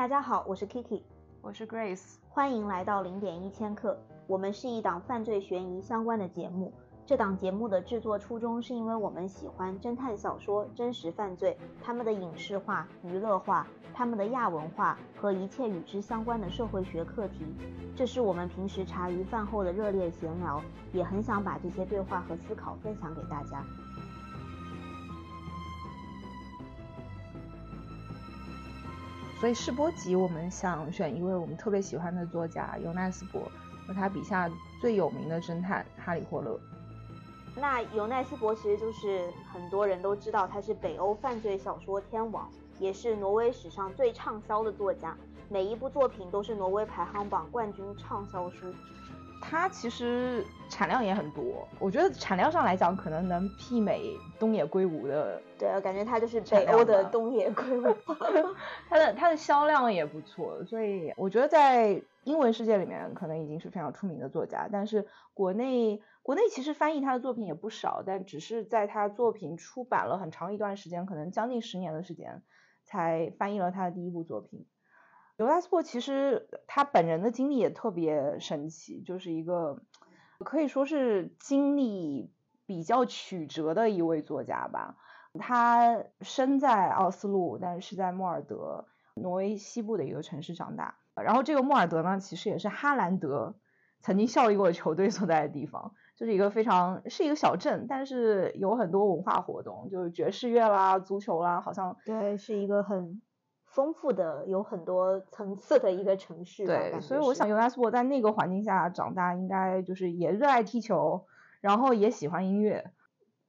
大家好，我是 Kiki，我是 Grace，欢迎来到零点一千克。我们是一档犯罪悬疑相关的节目。这档节目的制作初衷是因为我们喜欢侦探小说、真实犯罪，他们的影视化、娱乐化，他们的亚文化和一切与之相关的社会学课题。这是我们平时茶余饭后的热烈闲聊，也很想把这些对话和思考分享给大家。所以试播集，我们想选一位我们特别喜欢的作家尤奈斯伯和他笔下最有名的侦探哈利霍勒。那尤奈斯伯其实就是很多人都知道他是北欧犯罪小说天王，也是挪威史上最畅销的作家，每一部作品都是挪威排行榜冠军畅销书。它其实产量也很多，我觉得产量上来讲，可能能媲美东野圭吾的。对我，感觉它就是北欧的东野圭吾。它的它的销量也不错，所以我觉得在英文世界里面，可能已经是非常出名的作家。但是国内国内其实翻译他的作品也不少，但只是在他作品出版了很长一段时间，可能将近十年的时间，才翻译了他的第一部作品。尤莱斯珀其实他本人的经历也特别神奇，就是一个可以说是经历比较曲折的一位作家吧。他生在奥斯陆，但是在莫尔德，挪威西部的一个城市长大。然后这个莫尔德呢，其实也是哈兰德曾经效力过的球队所在的地方，就是一个非常是一个小镇，但是有很多文化活动，就是爵士乐啦、足球啦，好像对，是一个很。丰富的有很多层次的一个城市，对，所以我想尤拉斯伯在那个环境下长大，应该就是也热爱踢球，然后也喜欢音乐，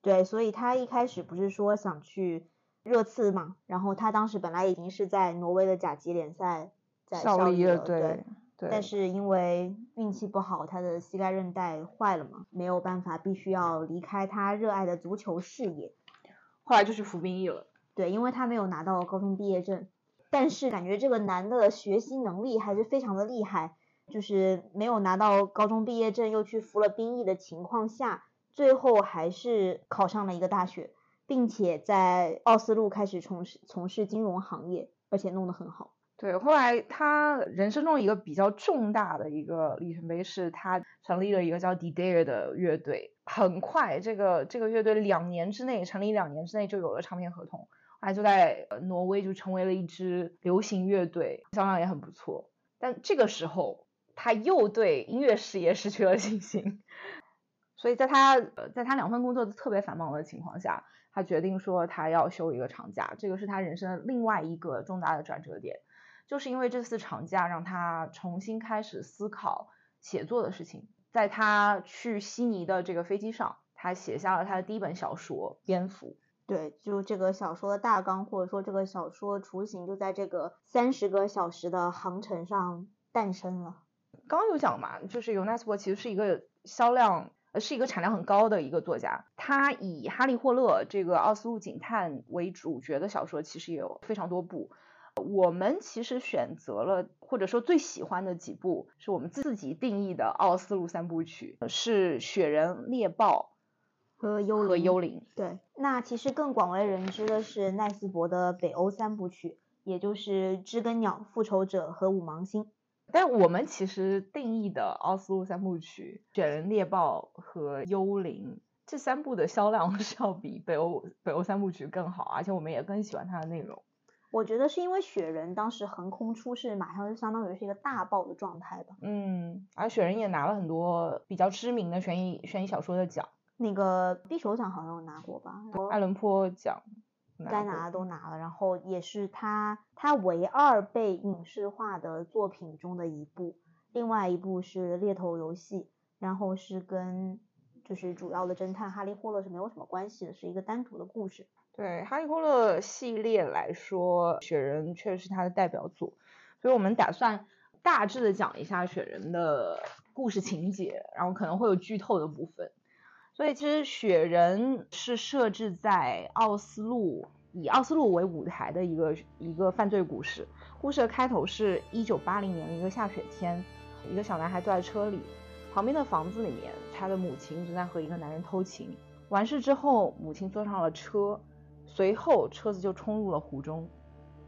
对，所以他一开始不是说想去热刺嘛，然后他当时本来已经是在挪威的甲级联赛在效力了，对，但是因为运气不好，他的膝盖韧带坏了嘛，没有办法，必须要离开他热爱的足球事业，后来就是服兵役了，对，因为他没有拿到高中毕业证。但是感觉这个男的学习能力还是非常的厉害，就是没有拿到高中毕业证又去服了兵役的情况下，最后还是考上了一个大学，并且在奥斯陆开始从事从事金融行业，而且弄得很好。对，后来他人生中一个比较重大的一个里程碑是他成立了一个叫 D Dare 的乐队，很快这个这个乐队两年之内成立两年之内就有了唱片合同。他就在挪威就成为了一支流行乐队，销量也很不错。但这个时候，他又对音乐事业失去了信心。所以在他呃在他两份工作都特别繁忙的情况下，他决定说他要休一个长假。这个是他人生的另外一个重大的转折点，就是因为这次长假让他重新开始思考写作的事情。在他去悉尼的这个飞机上，他写下了他的第一本小说《蝙蝠》。对，就这个小说的大纲，或者说这个小说雏形，就在这个三十个小时的航程上诞生了。刚有讲嘛，就是尤纳斯伯其实是一个销量，呃，是一个产量很高的一个作家。他以哈利霍勒这个奥斯陆警探为主角的小说，其实也有非常多部。我们其实选择了，或者说最喜欢的几部，是我们自己定义的奥斯陆三部曲，是《雪人猎豹》。和幽和幽灵，对，那其实更广为人知的是奈斯伯的北欧三部曲，也就是《知更鸟》《复仇者》和《五芒星》。但我们其实定义的奥斯陆三部曲，《雪人猎豹》和《幽灵》这三部的销量 是要比北欧北欧三部曲更好，而且我们也更喜欢它的内容。我觉得是因为雪人当时横空出世，马上就相当于是一个大爆的状态吧。嗯，而雪人也拿了很多比较知名的悬疑悬疑小说的奖。那个匕首奖好像有拿过吧？爱伦坡奖该拿的都拿了，然后也是他他唯二被影视化的作品中的一部。另外一部是猎头游戏，然后是跟就是主要的侦探哈利霍勒是没有什么关系的，是一个单独的故事。对哈利波特系列来说，雪人确实是他的代表作，所以我们打算大致的讲一下雪人的故事情节，然后可能会有剧透的部分。所以其实雪人是设置在奥斯陆，以奥斯陆为舞台的一个一个犯罪故事。故事的开头是一九八零年的一个下雪天，一个小男孩坐在车里，旁边的房子里面，他的母亲正在和一个男人偷情。完事之后，母亲坐上了车，随后车子就冲入了湖中。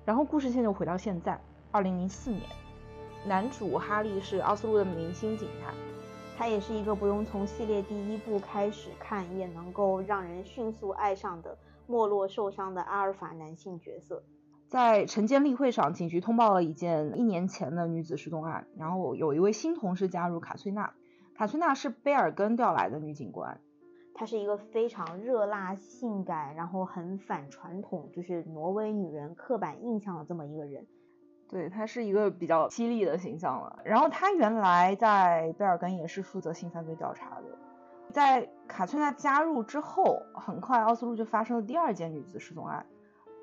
然后故事线就回到现在，二零零四年。男主哈利是奥斯陆的明星警探，他也是一个不用从系列第一部开始看也能够让人迅速爱上的没落受伤的阿尔法男性角色。在晨间例会上，警局通报了一件一年前的女子失踪案，然后有一位新同事加入卡翠娜。卡翠娜是贝尔根调来的女警官，她是一个非常热辣、性感，然后很反传统，就是挪威女人刻板印象的这么一个人。对，她是一个比较犀利的形象了。然后她原来在贝尔根也是负责性犯罪调查的。在卡翠娜加入之后，很快奥斯陆就发生了第二件女子失踪案。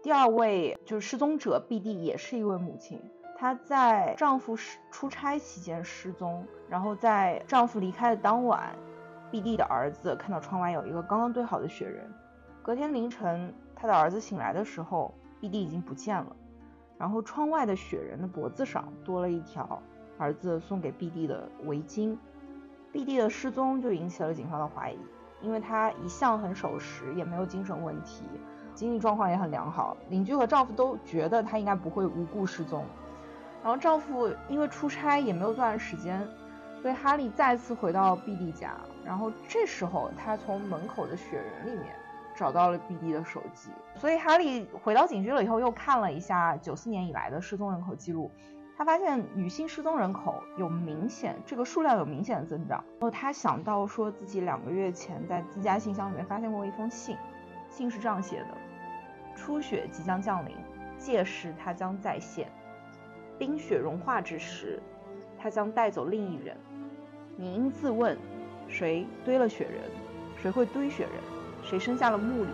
第二位就是失踪者 B.D，也是一位母亲。她在丈夫出出差期间失踪，然后在丈夫离开的当晚，B.D 的儿子看到窗外有一个刚刚堆好的雪人。隔天凌晨，他的儿子醒来的时候，B.D 已经不见了。然后窗外的雪人的脖子上多了一条儿子送给 B.D 的围巾。B.D 的失踪就引起了警方的怀疑，因为她一向很守时，也没有精神问题，经济状况也很良好，邻居和丈夫都觉得她应该不会无故失踪。然后丈夫因为出差也没有作案时间，所以哈利再次回到 B.D 家。然后这时候他从门口的雪人里面找到了 B.D 的手机。所以哈利回到警局了以后，又看了一下九四年以来的失踪人口记录，他发现女性失踪人口有明显这个数量有明显的增长。然后他想到说自己两个月前在自家信箱里面发现过一封信，信是这样写的：初雪即将降临，届时他将再现。冰雪融化之时，他将带走另一人。你应自问：谁堆了雪人？谁会堆雪人？谁生下了穆里？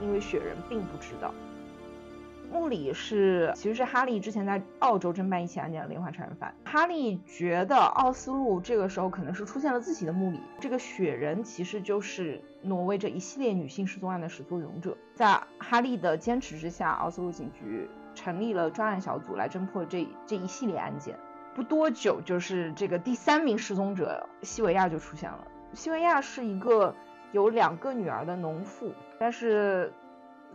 因为雪人并不知道。穆里是其实是哈利之前在澳洲侦办一起案件的连环杀人犯。哈利觉得奥斯陆这个时候可能是出现了自己的穆里。这个雪人其实就是挪威这一系列女性失踪案的始作俑者。在哈利的坚持之下，奥斯陆警局。成立了专案小组来侦破这这一系列案件，不多久，就是这个第三名失踪者西维亚就出现了。西维亚是一个有两个女儿的农妇，但是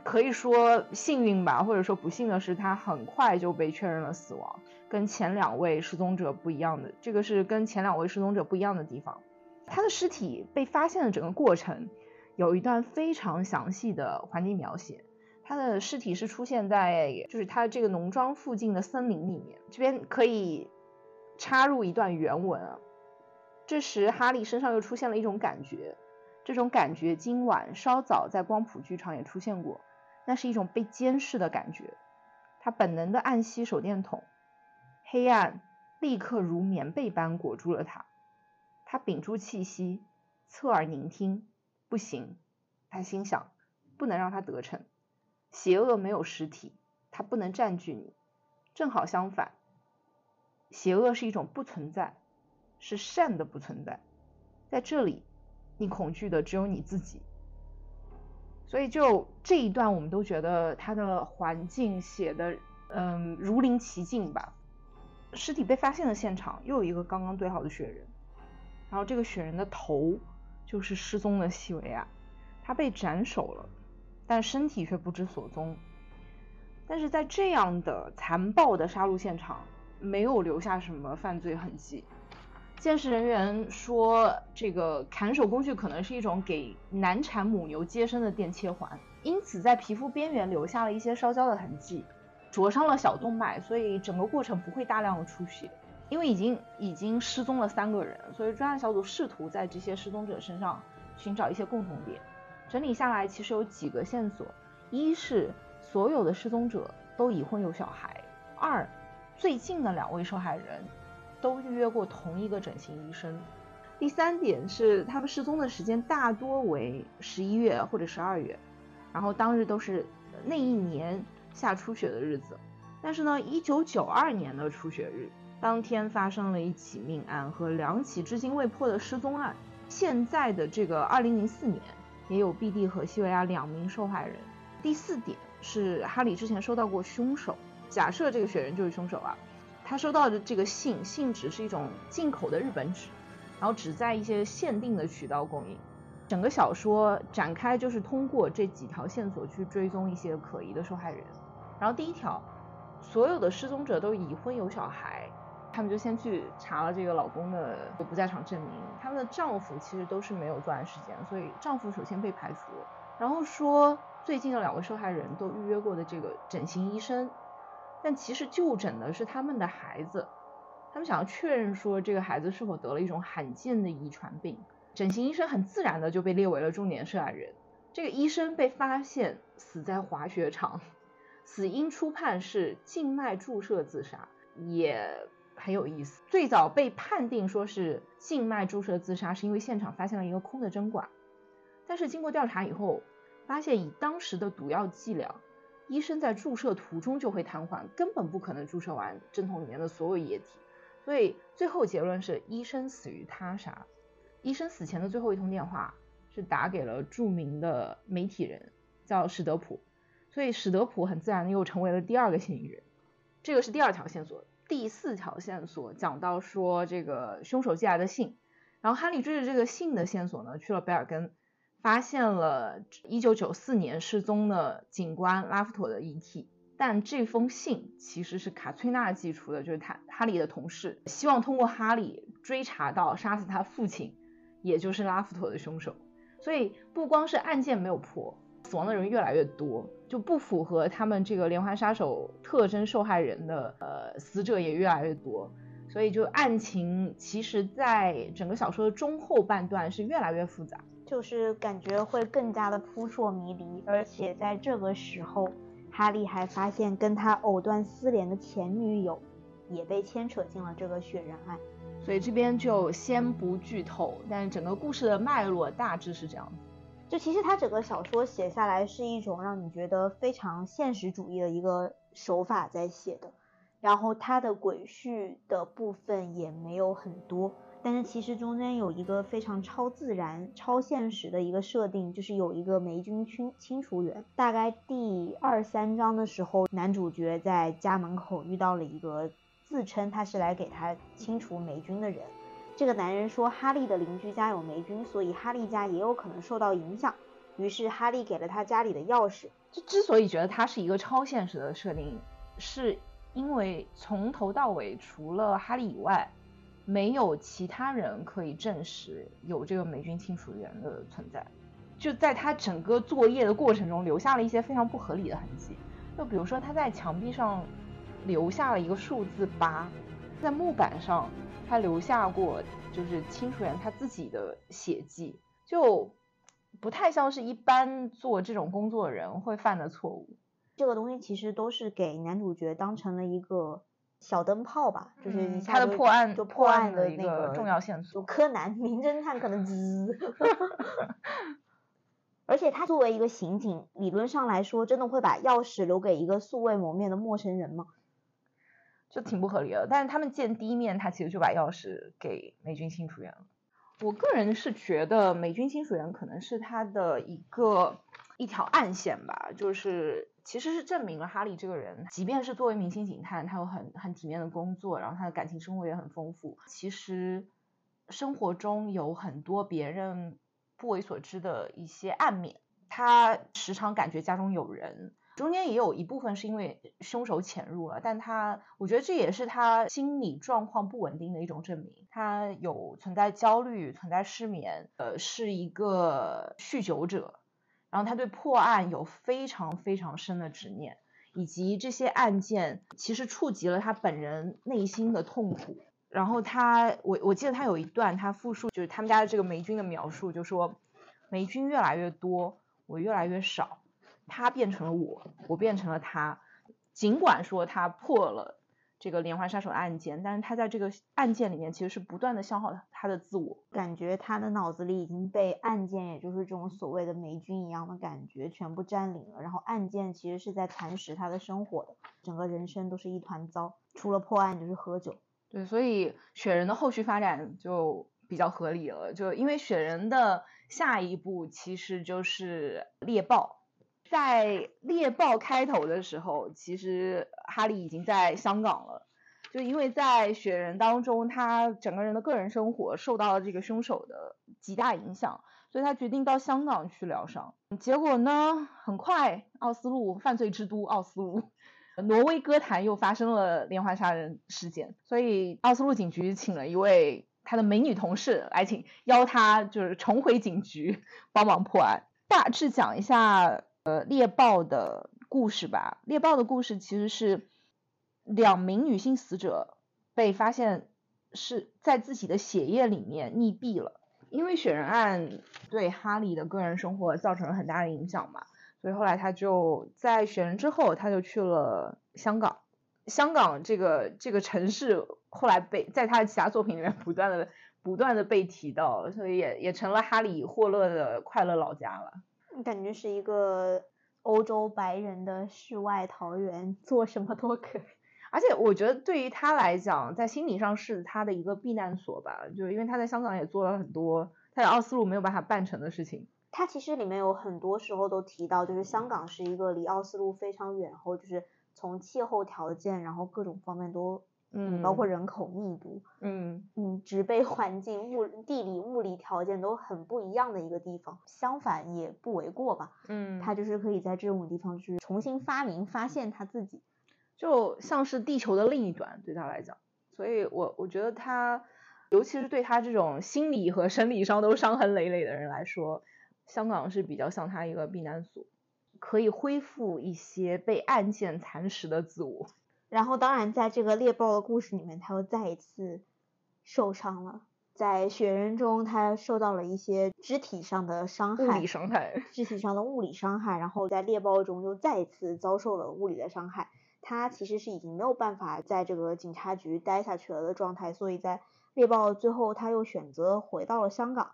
可以说幸运吧，或者说不幸的是，她很快就被确认了死亡。跟前两位失踪者不一样的，这个是跟前两位失踪者不一样的地方。她的尸体被发现的整个过程，有一段非常详细的环境描写。他的尸体是出现在就是他这个农庄附近的森林里面。这边可以插入一段原文啊。这时哈利身上又出现了一种感觉，这种感觉今晚稍早在光谱剧场也出现过，那是一种被监视的感觉。他本能的按熄手电筒，黑暗立刻如棉被般裹住了他。他屏住气息，侧耳聆听。不行，他心想，不能让他得逞。邪恶没有实体，它不能占据你。正好相反，邪恶是一种不存在，是善的不存在。在这里，你恐惧的只有你自己。所以，就这一段，我们都觉得他的环境写的，嗯，如临其境吧。尸体被发现的现场又有一个刚刚堆好的雪人，然后这个雪人的头就是失踪的西维亚，他被斩首了。但身体却不知所踪。但是在这样的残暴的杀戮现场，没有留下什么犯罪痕迹。鉴识人员说，这个砍手工具可能是一种给难产母牛接生的电切环，因此在皮肤边缘留下了一些烧焦的痕迹，灼伤了小动脉，所以整个过程不会大量的出血。因为已经已经失踪了三个人，所以专案小组试图在这些失踪者身上寻找一些共同点。整理下来，其实有几个线索：一是所有的失踪者都已婚有小孩；二，最近的两位受害人都预约过同一个整形医生；第三点是他们失踪的时间大多为十一月或者十二月，然后当日都是那一年下初雪的日子。但是呢，一九九二年的初雪日当天发生了一起命案和两起至今未破的失踪案。现在的这个二零零四年。也有 B.D 和西维亚两名受害人。第四点是哈里之前收到过凶手，假设这个雪人就是凶手啊。他收到的这个信，信纸是一种进口的日本纸，然后只在一些限定的渠道供应。整个小说展开就是通过这几条线索去追踪一些可疑的受害人。然后第一条，所有的失踪者都已婚有小孩，他们就先去查了这个老公的不在场证明，他们的丈夫其实都是没有作案时间，所以丈夫首先被排除，然后说最近的两位受害人都预约过的这个整形医生，但其实就诊的是他们的孩子，他们想要确认说这个孩子是否得了一种罕见的遗传病，整形医生很自然的就被列为了重点涉案人。这个医生被发现死在滑雪场，死因初判是静脉注射自杀，也很有意思。最早被判定说是静脉注射自杀，是因为现场发现了一个空的针管，但是经过调查以后，发现以当时的毒药剂量，医生在注射途中就会瘫痪，根本不可能注射完针筒里面的所有液体，所以最后结论是医生死于他杀。医生死前的最后一通电话。是打给了著名的媒体人，叫史德普，所以史德普很自然的又成为了第二个嫌疑人。这个是第二条线索，第四条线索讲到说这个凶手寄来的信，然后哈利追着这个信的线索呢，去了贝尔根，发现了1994年失踪的警官拉夫妥的遗体，但这封信其实是卡崔娜寄出的，就是他哈利的同事，希望通过哈利追查到杀死他父亲，也就是拉夫妥的凶手。所以不光是案件没有破，死亡的人越来越多，就不符合他们这个连环杀手特征受害人的呃死者也越来越多，所以就案情其实在整个小说的中后半段是越来越复杂，就是感觉会更加的扑朔迷离，而且在这个时候，哈利还发现跟他藕断丝连的前女友也被牵扯进了这个血人案。所以这边就先不剧透，但整个故事的脉络大致是这样子。就其实他整个小说写下来是一种让你觉得非常现实主义的一个手法在写的，然后它的轨序的部分也没有很多，但是其实中间有一个非常超自然、超现实的一个设定，就是有一个霉菌清清除员。大概第二三章的时候，男主角在家门口遇到了一个。自称他是来给他清除霉菌的人。这个男人说哈利的邻居家有霉菌，所以哈利家也有可能受到影响。于是哈利给了他家里的钥匙。这之所以觉得它是一个超现实的设定，是因为从头到尾除了哈利以外，没有其他人可以证实有这个霉菌清除员的存在。就在他整个作业的过程中，留下了一些非常不合理的痕迹。就比如说他在墙壁上。留下了一个数字八，在木板上，他留下过就是清除员他自己的血迹，就不太像是一般做这种工作的人会犯的错误。这个东西其实都是给男主角当成了一个小灯泡吧，就是他的破案就破案的那个重要线索。就柯南名侦探可能滋，而且他作为一个刑警，理论上来说，真的会把钥匙留给一个素未谋面的陌生人吗？就挺不合理的，但是他们见第一面，他其实就把钥匙给美军清除员了。我个人是觉得美军清楚员可能是他的一个一条暗线吧，就是其实是证明了哈利这个人，即便是作为明星警探，他有很很体面的工作，然后他的感情生活也很丰富，其实生活中有很多别人不为所知的一些暗面，他时常感觉家中有人。中间也有一部分是因为凶手潜入了，但他我觉得这也是他心理状况不稳定的一种证明。他有存在焦虑，存在失眠，呃，是一个酗酒者，然后他对破案有非常非常深的执念，以及这些案件其实触及了他本人内心的痛苦。然后他，我我记得他有一段他复述就是他们家的这个霉菌的描述，就说霉菌越来越多，我越来越少。他变成了我，我变成了他。尽管说他破了这个连环杀手案件，但是他在这个案件里面其实是不断的消耗他的自我。感觉他的脑子里已经被案件，也就是这种所谓的霉菌一样的感觉全部占领了。然后案件其实是在蚕食他的生活的，整个人生都是一团糟。除了破案就是喝酒。对，所以雪人的后续发展就比较合理了，就因为雪人的下一步其实就是猎豹。在猎豹开头的时候，其实哈利已经在香港了。就因为在雪人当中，他整个人的个人生活受到了这个凶手的极大影响，所以他决定到香港去疗伤。结果呢，很快奥斯陆犯罪之都奥斯陆挪威歌坛又发生了连环杀人事件，所以奥斯陆警局请了一位他的美女同事来请邀他就是重回警局帮忙破案。大致讲一下呃猎豹的故事吧。猎豹的故事其实是两名女性死者被发现是在自己的血液里面溺毙了。因为雪人案对哈利的个人生活造成了很大的影响嘛，所以后来他就在雪人之后，他就去了香港。香港这个这个城市后来被在他的其他作品里面不断的不断的被提到，所以也也成了哈利霍勒的快乐老家了。感觉是一个欧洲白人的世外桃源，做什么都可以。而且我觉得对于他来讲，在心理上是他的一个避难所吧，就是因为他在香港也做了很多他在奥斯陆没有办法办成的事情。他其实里面有很多时候都提到，就是香港是一个离奥斯陆非常远，然后就是从气候条件，然后各种方面都，嗯，包括人口密度，嗯嗯，植被环境、物地理物理条件都很不一样的一个地方。相反也不为过吧，嗯，他就是可以在这种地方去重新发明、发现他自己。就像是地球的另一端，对他来讲，所以我我觉得他，尤其是对他这种心理和生理上都伤痕累累的人来说，香港是比较像他一个避难所，可以恢复一些被案件蚕食的自我。然后，当然在这个猎豹的故事里面，他又再一次受伤了，在雪人中，他受到了一些肢体上的伤害，物理伤害，肢体上的物理伤害，然后在猎豹中又再一次遭受了物理的伤害。他其实是已经没有办法在这个警察局待下去了的状态，所以在猎豹最后他又选择回到了香港。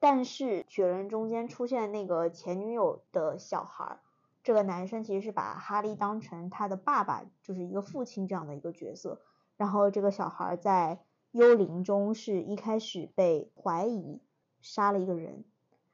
但是雪人中间出现那个前女友的小孩，这个男生其实是把哈利当成他的爸爸，就是一个父亲这样的一个角色。然后这个小孩在幽灵中是一开始被怀疑杀了一个人，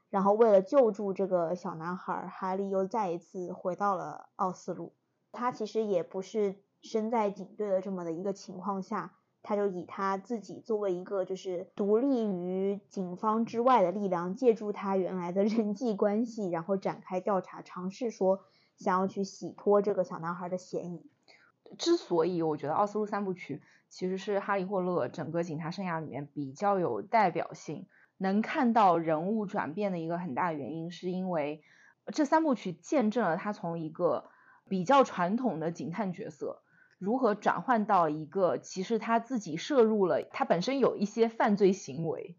然后为了救助这个小男孩，哈利又再一次回到了奥斯陆。他其实也不是身在警队的这么的一个情况下，他就以他自己作为一个就是独立于警方之外的力量，借助他原来的人际关系，然后展开调查，尝试说想要去洗脱这个小男孩的嫌疑。之所以我觉得《奥斯陆三部曲》其实是哈利霍勒整个警察生涯里面比较有代表性，能看到人物转变的一个很大原因，是因为这三部曲见证了他从一个。比较传统的警探角色，如何转换到一个其实他自己摄入了，他本身有一些犯罪行为，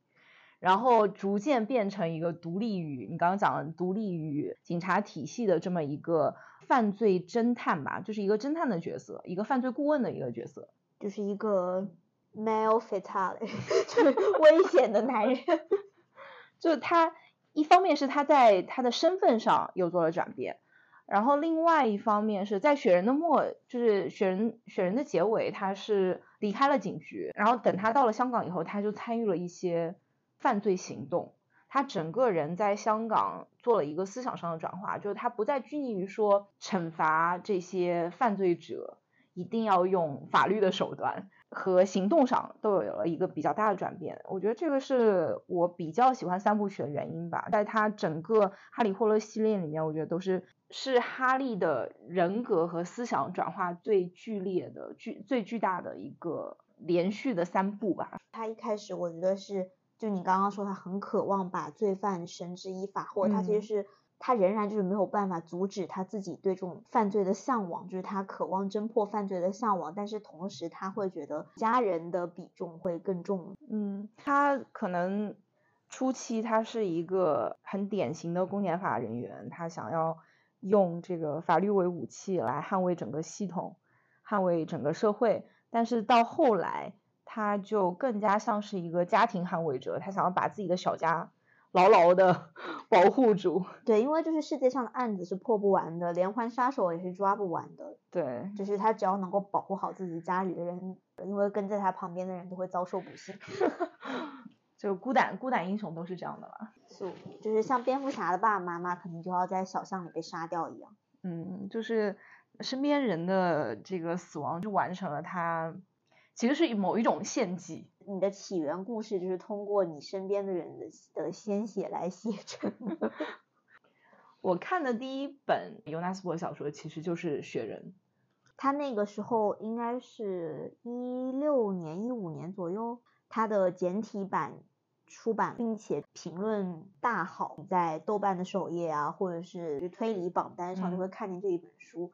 然后逐渐变成一个独立于你刚刚讲的独立于警察体系的这么一个犯罪侦探吧，就是一个侦探的角色，一个犯罪顾问的一个角色，就是一个 male fatale，就是危险的男人。就他一方面是他在他的身份上又做了转变。然后另外一方面是在雪人的末，就是雪人雪人的结尾，他是离开了警局。然后等他到了香港以后，他就参与了一些犯罪行动。他整个人在香港做了一个思想上的转化，就是他不再拘泥于说惩罚这些犯罪者，一定要用法律的手段。和行动上都有了一个比较大的转变，我觉得这个是我比较喜欢三部曲的原因吧。在他整个哈利霍勒系列里面，我觉得都是是哈利的人格和思想转化最剧烈的、巨最巨大的一个连续的三部吧。他一开始我觉得是，就你刚刚说他很渴望把罪犯绳之以法，或者他其实是。他仍然就是没有办法阻止他自己对这种犯罪的向往，就是他渴望侦破犯罪的向往，但是同时他会觉得家人的比重会更重。嗯，他可能初期他是一个很典型的公检法人员，他想要用这个法律为武器来捍卫整个系统，捍卫整个社会，但是到后来他就更加像是一个家庭捍卫者，他想要把自己的小家。牢牢的 保护住，对，因为就是世界上的案子是破不完的，连环杀手也是抓不完的，对，就是他只要能够保护好自己家里的人，因为跟在他旁边的人都会遭受不幸，就孤胆孤胆英雄都是这样的吧，是，就是像蝙蝠侠的爸爸妈妈可能就要在小巷里被杀掉一样，嗯，就是身边人的这个死亡就完成了他。其实是某一种献祭，你的起源故事就是通过你身边的人的的鲜血来写成。我看的第一本尤纳斯伯小说其实就是《雪人》，他那个时候应该是一六年、一五年左右，他的简体版出版，并且评论大好，在豆瓣的首页啊，或者是推理榜单上，就会看见这一本书。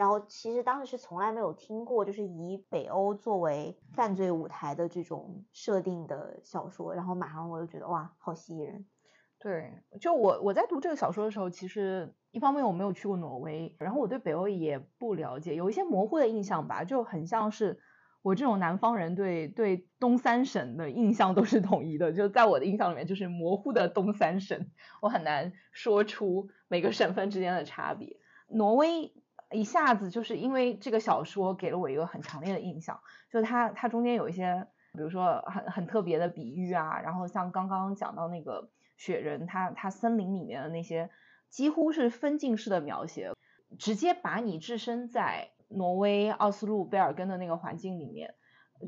然后其实当时是从来没有听过，就是以北欧作为犯罪舞台的这种设定的小说，然后马上我就觉得哇，好吸引人。对，就我我在读这个小说的时候，其实一方面我没有去过挪威，然后我对北欧也不了解，有一些模糊的印象吧，就很像是我这种南方人对对东三省的印象都是统一的，就在我的印象里面就是模糊的东三省，我很难说出每个省份之间的差别。挪威。一下子就是因为这个小说给了我一个很强烈的印象，就它它中间有一些，比如说很很特别的比喻啊，然后像刚刚讲到那个雪人，他他森林里面的那些几乎是分镜式的描写，直接把你置身在挪威奥斯陆贝尔根的那个环境里面，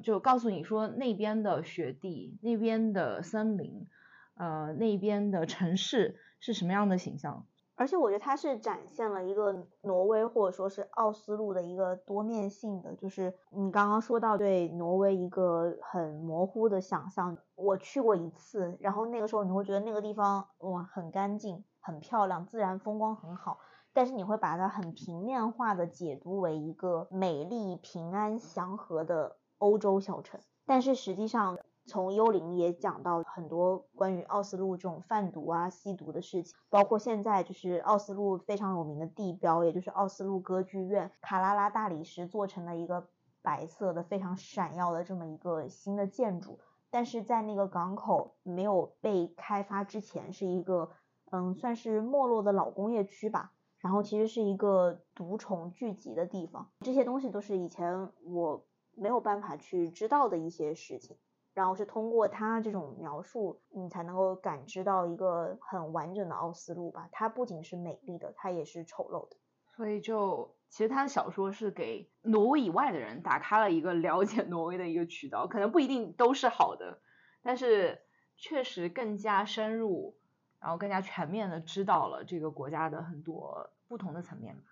就告诉你说那边的雪地、那边的森林，呃，那边的城市是什么样的形象。而且我觉得它是展现了一个挪威或者说是奥斯陆的一个多面性的，就是你刚刚说到对挪威一个很模糊的想象，我去过一次，然后那个时候你会觉得那个地方哇很干净、很漂亮，自然风光很好，但是你会把它很平面化的解读为一个美丽、平安、祥和的欧洲小城，但是实际上。从幽灵也讲到很多关于奥斯陆这种贩毒啊、吸毒的事情，包括现在就是奥斯陆非常有名的地标，也就是奥斯陆歌剧院，卡拉拉大理石做成了一个白色的非常闪耀的这么一个新的建筑，但是在那个港口没有被开发之前，是一个嗯算是没落的老工业区吧，然后其实是一个毒虫聚集的地方，这些东西都是以前我没有办法去知道的一些事情。然后是通过他这种描述，你才能够感知到一个很完整的奥斯陆吧。它不仅是美丽的，它也是丑陋的。所以就其实他的小说是给挪威以外的人打开了一个了解挪威的一个渠道，可能不一定都是好的，但是确实更加深入，然后更加全面的知道了这个国家的很多不同的层面吧。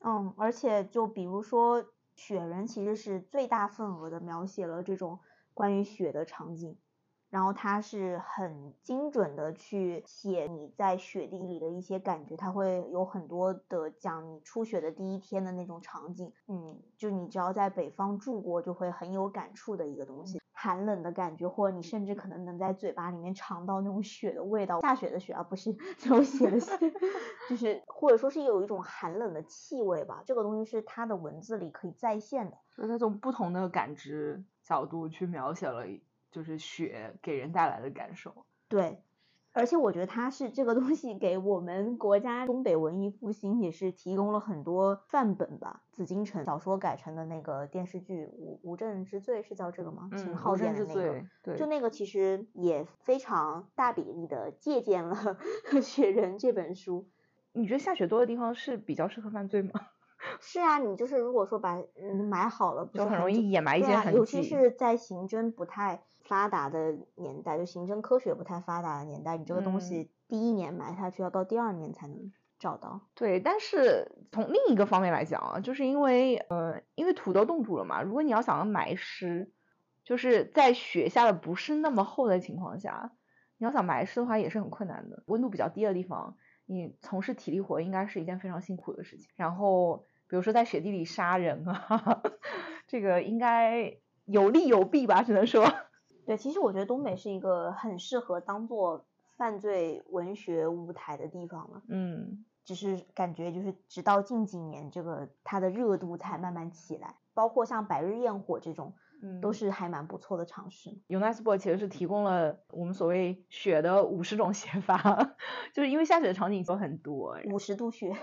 嗯，而且就比如说雪人，其实是最大份额的描写了这种。关于雪的场景，然后他是很精准的去写你在雪地里的一些感觉，他会有很多的讲你初雪的第一天的那种场景，嗯，就你只要在北方住过，就会很有感触的一个东西，寒冷的感觉，或者你甚至可能能在嘴巴里面尝到那种雪的味道，下雪的雪而不是这种雪的雪，就是或者说是有一种寒冷的气味吧，这个东西是它的文字里可以再现的，就是那种不同的感知。角度去描写了，就是雪给人带来的感受。对，而且我觉得它是这个东西给我们国家东北文艺复兴也是提供了很多范本吧。紫禁城小说改成的那个电视剧《无无证之罪》是叫这个吗？秦昊演的那个，对，就那个其实也非常大比例的借鉴了《雪人》这本书。你觉得下雪多的地方是比较适合犯罪吗？是啊，你就是如果说把嗯埋好了，就很容易掩埋一些痕迹。尤其是在刑侦不太发达的年代，就刑侦科学不太发达的年代，你这个东西第一年埋下去，要到第二年才能找到。对，但是从另一个方面来讲啊，就是因为呃，因为土都冻住了嘛，如果你要想要埋尸，就是在雪下的不是那么厚的情况下，你要想埋尸的话也是很困难的。温度比较低的地方。你从事体力活应该是一件非常辛苦的事情，然后比如说在雪地里杀人啊，这个应该有利有弊吧，只能说。对，其实我觉得东北是一个很适合当做犯罪文学舞台的地方了。嗯，只是感觉就是直到近几年，这个它的热度才慢慢起来，包括像《百日焰火》这种。嗯，都是还蛮不错的尝试。UNESCO 其实是提供了我们所谓雪的五十种写法，就是因为下雪的场景都很多，五十度雪，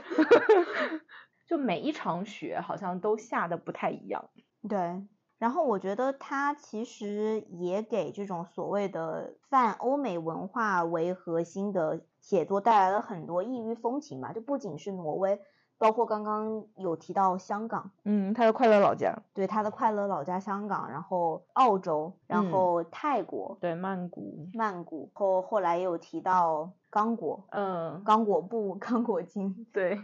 就每一场雪好像都下的不太一样。对，然后我觉得它其实也给这种所谓的泛欧美文化为核心的写作带来了很多异域风情吧，就不仅是挪威。包括刚刚有提到香港，嗯，他的快乐老家，对，他的快乐老家香港，然后澳洲，然后泰国，对，曼谷，曼谷，后后来也有提到刚果，嗯，刚果布、刚果金，对，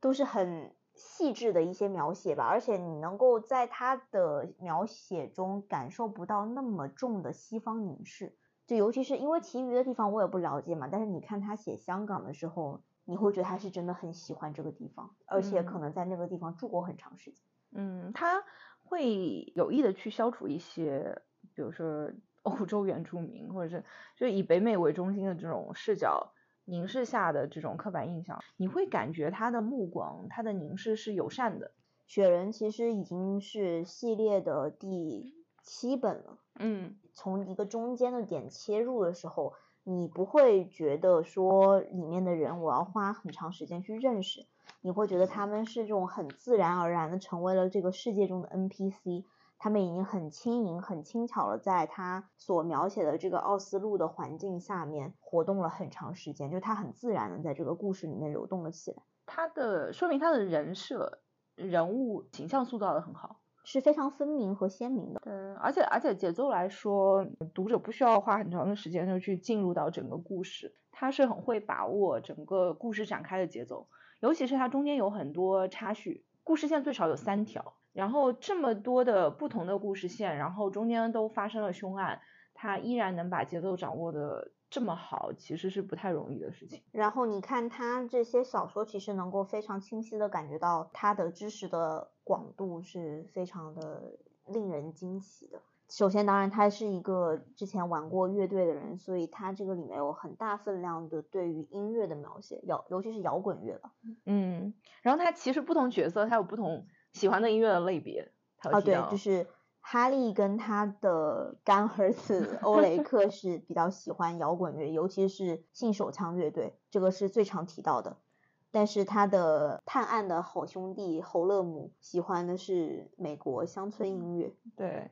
都是很细致的一些描写吧，而且你能够在他的描写中感受不到那么重的西方凝视，就尤其是因为其余的地方我也不了解嘛，但是你看他写香港的时候，你会觉得他是真的很喜欢这个地方，而且可能在那个地方住过很长时间。嗯，他会有意的去消除一些，比如说欧洲原住民，或者是就以北美为中心的这种视角。凝视下的这种刻板印象，你会感觉他的目光，他的凝视是友善的。雪人其实已经是系列的第七本了，嗯，从一个中间的点切入的时候，你不会觉得说里面的人我要花很长时间去认识，你会觉得他们是这种很自然而然的成为了这个世界中的 NPC。他们已经很轻盈、很轻巧了在他所描写的这个奥斯陆的环境下面活动了很长时间，就他很自然的在这个故事里面流动了起来。他的说明他的人设、人物形象塑造的很好，是非常分明和鲜明的。嗯，而且而且节奏来说，读者不需要花很长的时间就去进入到整个故事，他是很会把握整个故事展开的节奏，尤其是他中间有很多插叙，故事线最少有三条。然后这么多的不同的故事线，然后中间都发生了凶案，他依然能把节奏掌握的这么好，其实是不太容易的事情。然后你看他这些小说，其实能够非常清晰的感觉到他的知识的广度是非常的令人惊奇的。首先，当然他是一个之前玩过乐队的人，所以他这个里面有很大分量的对于音乐的描写，摇尤其是摇滚乐吧。嗯，然后他其实不同角色他有不同。喜欢的音乐的类别，哦对，就是哈利跟他的干儿子 欧雷克是比较喜欢摇滚乐，尤其是信手枪乐队，这个是最常提到的。但是他的探案的好兄弟侯勒姆喜欢的是美国乡村音乐，对，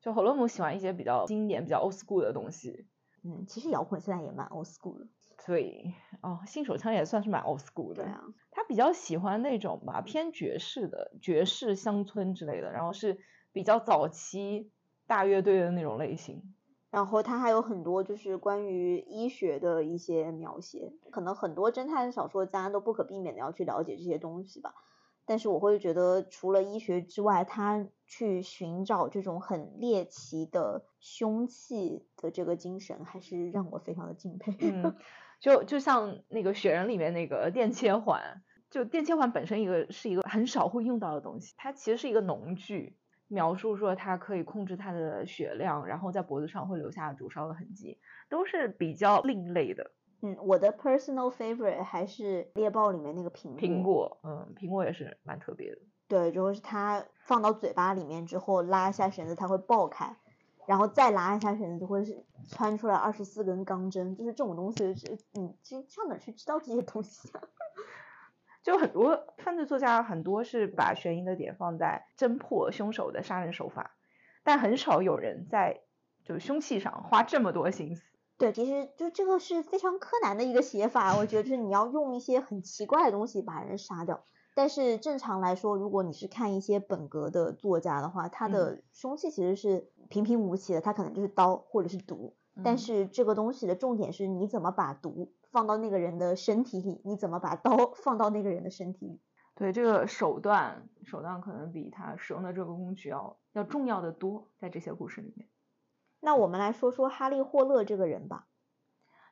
就侯勒姆喜欢一些比较经典、比较 old school 的东西。嗯，其实摇滚现在也蛮 old school 的。对，哦，信手枪也算是蛮 old school 的。对啊。他比较喜欢那种吧，偏爵士的爵士乡村之类的，然后是比较早期大乐队的那种类型。然后他还有很多就是关于医学的一些描写，可能很多侦探小说家都不可避免的要去了解这些东西吧。但是我会觉得，除了医学之外，他去寻找这种很猎奇的凶器的这个精神，还是让我非常的敬佩。嗯。就就像那个雪人里面那个电切环，就电切环本身一个是一个很少会用到的东西，它其实是一个农具，描述说它可以控制它的血量，然后在脖子上会留下灼烧的痕迹，都是比较另类的。嗯，我的 personal favorite 还是猎豹里面那个苹果。苹果，嗯，苹果也是蛮特别的。对，就是它放到嘴巴里面之后，拉一下绳子，它会爆开。然后再拉一下绳子，就会是穿出来二十四根钢针，就是这种东西，是你上上哪去知道这些东西啊？就很多犯罪作家，很多是把悬疑的点放在侦破凶手的杀人手法，但很少有人在就凶器上花这么多心思。对，其实就这个是非常柯南的一个写法，我觉得就是你要用一些很奇怪的东西把人杀掉。但是正常来说，如果你是看一些本格的作家的话，他的凶器其实是平平无奇的，他可能就是刀或者是毒。但是这个东西的重点是你怎么把毒放到那个人的身体里，你怎么把刀 放到那个人的身体里。对，这个手段手段可能比他使用的这个工具要要重要的多，在这些故事里面。那我们来说说哈利霍勒这个人吧。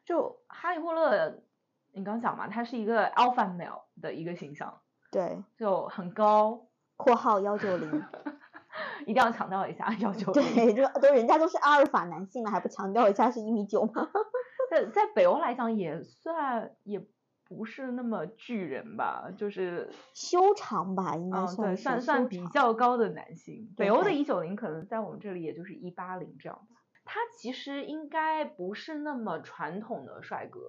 就哈利霍勒，你刚讲嘛，他是一个 alpha male 的一个形象。对，就很高，括号幺九零，一定要强调一下幺九零。对，就都人家都是阿尔法男性了，还不强调一下是一米九吗？在在北欧来讲也算，也不是那么巨人吧，就是修长吧，应该算算算比较高的男性。北欧的一九零可能在我们这里也就是一八零这样吧。他其实应该不是那么传统的帅哥，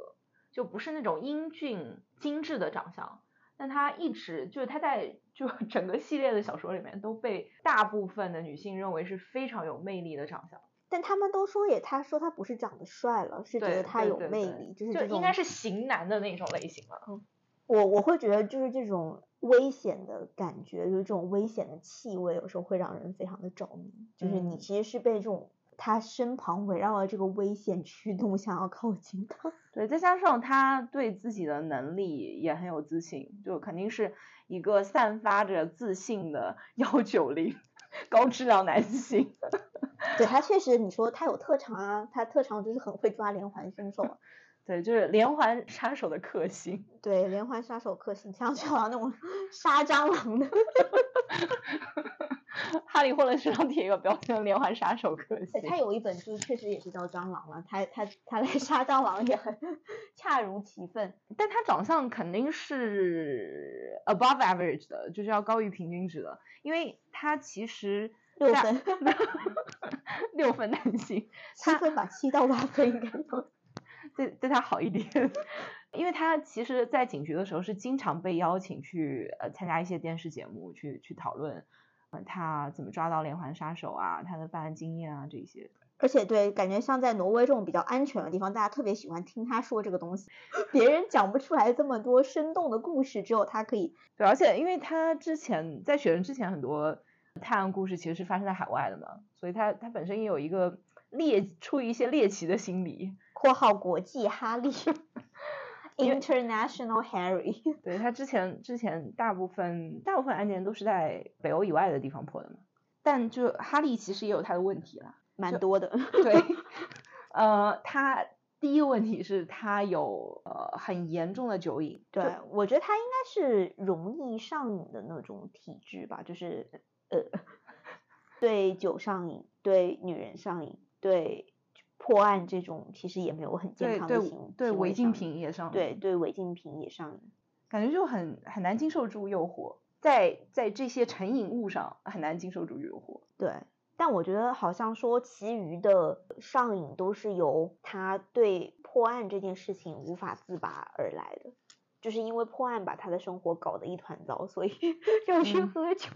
就不是那种英俊精致的长相。但他一直就是他在就 整个系列的小说里面都被大部分的女性认为是非常有魅力的长相，但他们都说也他说他不是长得帅了，是觉得他有魅力，就是应该是型男的那种类型了。嗯，我我会觉得就是这种危险的感觉，就是这种危险的气味，有时候会让人非常的着迷。就是你其实是被这种他身旁围绕了这个危险驱动，想要靠近他。对，再加上他对自己的能力也很有自信，就肯定是一个散发着自信的 幺九零高质量男性。对他确实，你说他有特长啊，他特长就是很会抓连环凶手。对，就是连环杀手的克星。对，连环杀手克星，像就好像那种杀蟑螂的。哈利·霍勒身上贴一个标签，连环杀手可惜。他有一本书，确实也是叫蟑螂了。他他他来杀蟑螂也很恰如其分。但他长相肯定是 above average 的，就是要高于平均值的，因为他其实 六分 六分男性，七分吧，七到八分应该都。对对他好一点，因为他其实，在警局的时候是经常被邀请去呃参加一些电视节目，去去讨论，他怎么抓到连环杀手啊，他的办案经验啊这些。而且对，感觉像在挪威这种比较安全的地方，大家特别喜欢听他说这个东西，别人讲不出来这么多生动的故事，只有他可以。对，而且因为他之前在雪人之前，很多探案故事其实是发生在海外的嘛，所以他他本身也有一个猎出于一些猎奇的心理。括号国际哈利 ，International Harry。对他之前之前大部分大部分案件都是在北欧以外的地方破的嘛，但就哈利其实也有他的问题了，蛮多的。对，呃，他第一个问题是他有呃很严重的酒瘾。对，我觉得他应该是容易上瘾的那种体质吧，就是呃，对酒上瘾，对女人上瘾，对。破案这种其实也没有很健康的行对违禁品也上瘾对对违禁品也上瘾，感觉就很很难经受住诱惑，在在这些成瘾物上很难经受住诱惑。对，但我觉得好像说其余的上瘾都是由他对破案这件事情无法自拔而来的，就是因为破案把他的生活搞得一团糟，所以 要去喝酒，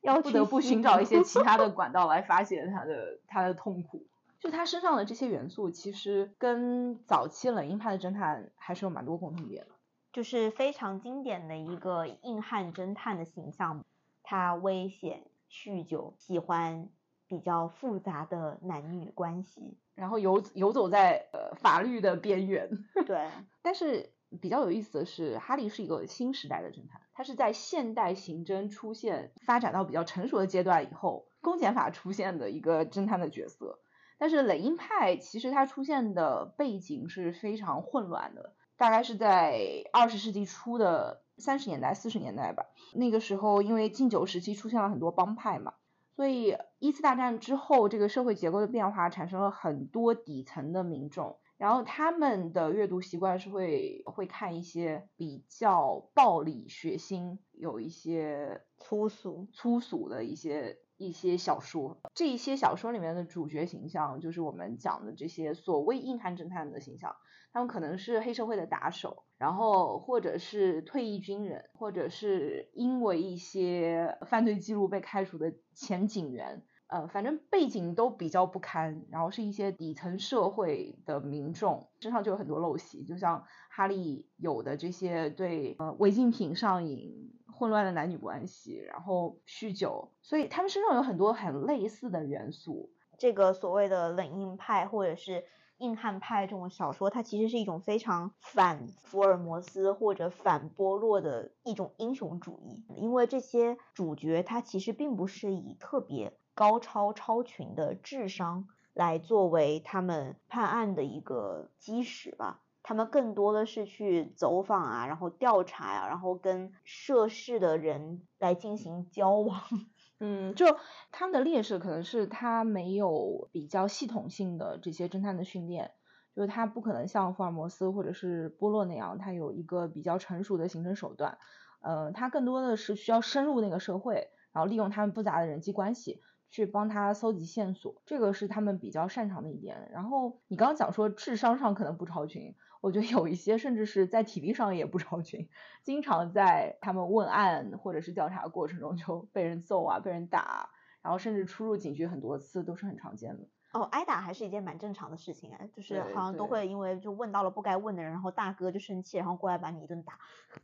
要不得不寻找一些其他的管道来发泄他的他的痛苦。就他身上的这些元素，其实跟早期冷硬派的侦探还是有蛮多共同点的，就是非常经典的一个硬汉侦探的形象。他危险、酗酒、喜欢比较复杂的男女关系，然后游游走在呃法律的边缘。对，但是比较有意思的是，哈利是一个新时代的侦探，他是在现代刑侦出现、发展到比较成熟的阶段以后，公检法出现的一个侦探的角色。但是冷硬派其实它出现的背景是非常混乱的，大概是在二十世纪初的三十年代、四十年代吧。那个时候因为禁酒时期出现了很多帮派嘛，所以一次大战之后，这个社会结构的变化产生了很多底层的民众，然后他们的阅读习惯是会会看一些比较暴力、血腥、有一些粗俗、粗俗的一些。一些小说，这一些小说里面的主角形象，就是我们讲的这些所谓硬汉侦探的形象。他们可能是黑社会的打手，然后或者是退役军人，或者是因为一些犯罪记录被开除的前警员。呃，反正背景都比较不堪，然后是一些底层社会的民众，身上就有很多陋习，就像哈利有的这些对呃违禁品上瘾。混乱的男女关系，然后酗酒，所以他们身上有很多很类似的元素。这个所谓的冷硬派或者是硬汉派这种小说，它其实是一种非常反福尔摩斯或者反波洛的一种英雄主义。因为这些主角他其实并不是以特别高超超群的智商来作为他们判案的一个基石吧。他们更多的是去走访啊，然后调查呀，然后跟涉事的人来进行交往。嗯，就他们的劣势可能是他没有比较系统性的这些侦探的训练，就是他不可能像福尔摩斯或者是波洛那样，他有一个比较成熟的刑侦手段。呃，他更多的是需要深入那个社会，然后利用他们复杂的人际关系去帮他搜集线索，这个是他们比较擅长的一点。然后你刚刚讲说智商上可能不超群。我觉得有一些甚至是在体力上也不超群，经常在他们问案或者是调查过程中就被人揍啊，被人打，然后甚至出入警局很多次都是很常见的。哦，挨打还是一件蛮正常的事情哎，就是好像都会因为就问到了不该问的人，然后大哥就生气，然后过来把你一顿打。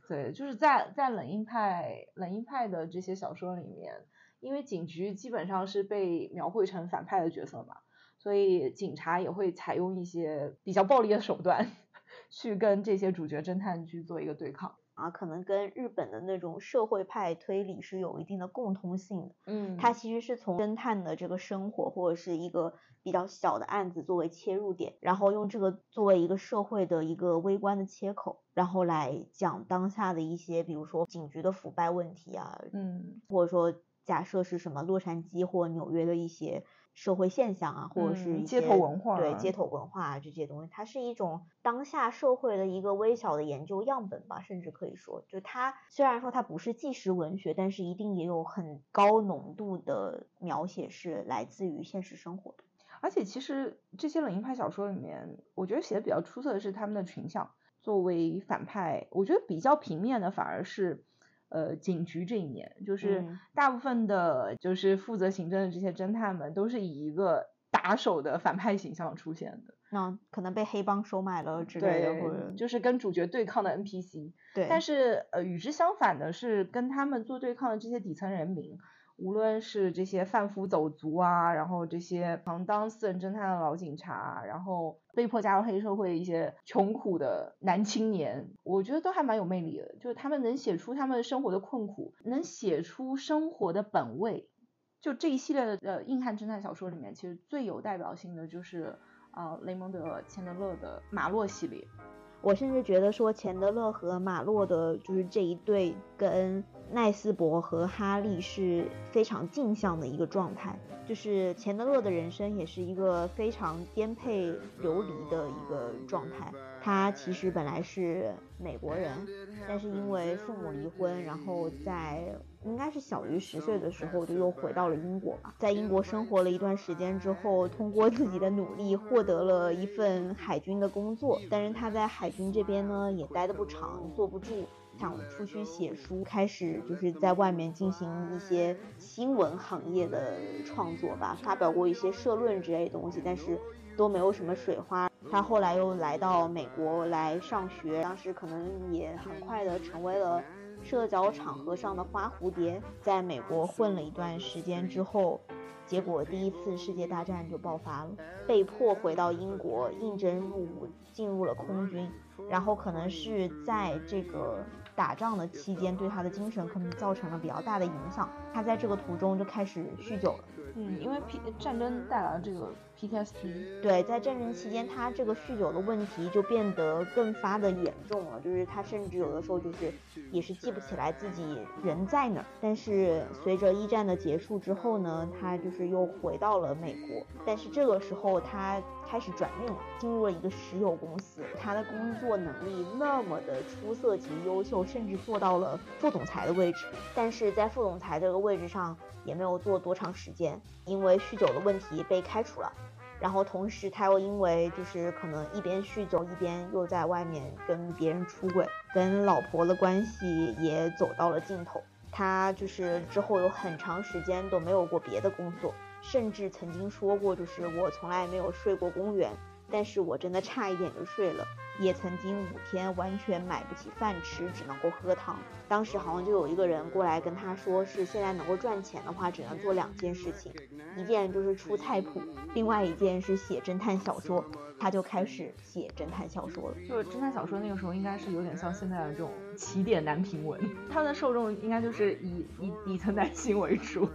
对，就是在在冷硬派冷硬派的这些小说里面，因为警局基本上是被描绘成反派的角色嘛。所以警察也会采用一些比较暴力的手段，去跟这些主角侦探去做一个对抗。啊，可能跟日本的那种社会派推理是有一定的共通性的。嗯，它其实是从侦探的这个生活或者是一个比较小的案子作为切入点，然后用这个作为一个社会的一个微观的切口，然后来讲当下的一些，比如说警局的腐败问题啊，嗯，或者说假设是什么洛杉矶或纽约的一些。社会现象啊，或者是一些街头文化，对街头文化这些东西，它是一种当下社会的一个微小的研究样本吧，甚至可以说，就它虽然说它不是纪实文学，但是一定也有很高浓度的描写是来自于现实生活的。而且其实这些冷硬派小说里面，我觉得写的比较出色的是他们的群像，作为反派，我觉得比较平面的反而是。呃，警局这一年，就是大部分的，就是负责行政的这些侦探们，都是以一个打手的反派形象出现的。那可能被黑帮收买了之类的，或者就是跟主角对抗的 NPC。对。但是呃，与之相反的是，跟他们做对抗的这些底层人民。无论是这些贩夫走卒啊，然后这些常当私人侦探的老警察，然后被迫加入黑社会的一些穷苦的男青年，我觉得都还蛮有魅力的。就是他们能写出他们生活的困苦，能写出生活的本味。就这一系列的呃硬汉侦探小说里面，其实最有代表性的就是呃雷蒙德·钱德勒的马洛系列。我甚至觉得说钱德勒和马洛的，就是这一对跟奈斯伯和哈利是非常镜像的一个状态。就是钱德勒的人生也是一个非常颠沛流离的一个状态。他其实本来是美国人，但是因为父母离婚，然后在应该是小于十岁的时候就又回到了英国吧。在英国生活了一段时间之后，通过自己的努力获得了一份海军的工作。但是他在海军这边呢也待得不长，坐不住，想出去写书，开始就是在外面进行一些新闻行业的创作吧，发表过一些社论之类的东西，但是都没有什么水花。他后来又来到美国来上学，当时可能也很快的成为了社交场合上的花蝴蝶。在美国混了一段时间之后，结果第一次世界大战就爆发了，被迫回到英国应征入伍，进入了空军。然后可能是在这个打仗的期间，对他的精神可能造成了比较大的影响。他在这个途中就开始酗酒了。嗯，因为 P 战争带来了这个 PTSD。对，在战争期间，他这个酗酒的问题就变得更发的严重了。就是他甚至有的时候就是也是记不起来自己人在哪儿。但是随着一战的结束之后呢，他就是又回到了美国。但是这个时候他开始转运了，进入了一个石油公司。他的工作能力那么的出色及优秀，甚至做到了副总裁的位置。但是在副总裁这个位置上。也没有做多长时间，因为酗酒的问题被开除了。然后同时他又因为就是可能一边酗酒一边又在外面跟别人出轨，跟老婆的关系也走到了尽头。他就是之后有很长时间都没有过别的工作，甚至曾经说过就是我从来没有睡过公园，但是我真的差一点就睡了。也曾经五天完全买不起饭吃，只能够喝汤。当时好像就有一个人过来跟他说，是现在能够赚钱的话，只能做两件事情，一件就是出菜谱，另外一件是写侦探小说。他就开始写侦探小说了。就是侦探小说那个时候，应该是有点像现在的这种起点男频文，他的受众应该就是以以底层男性为主。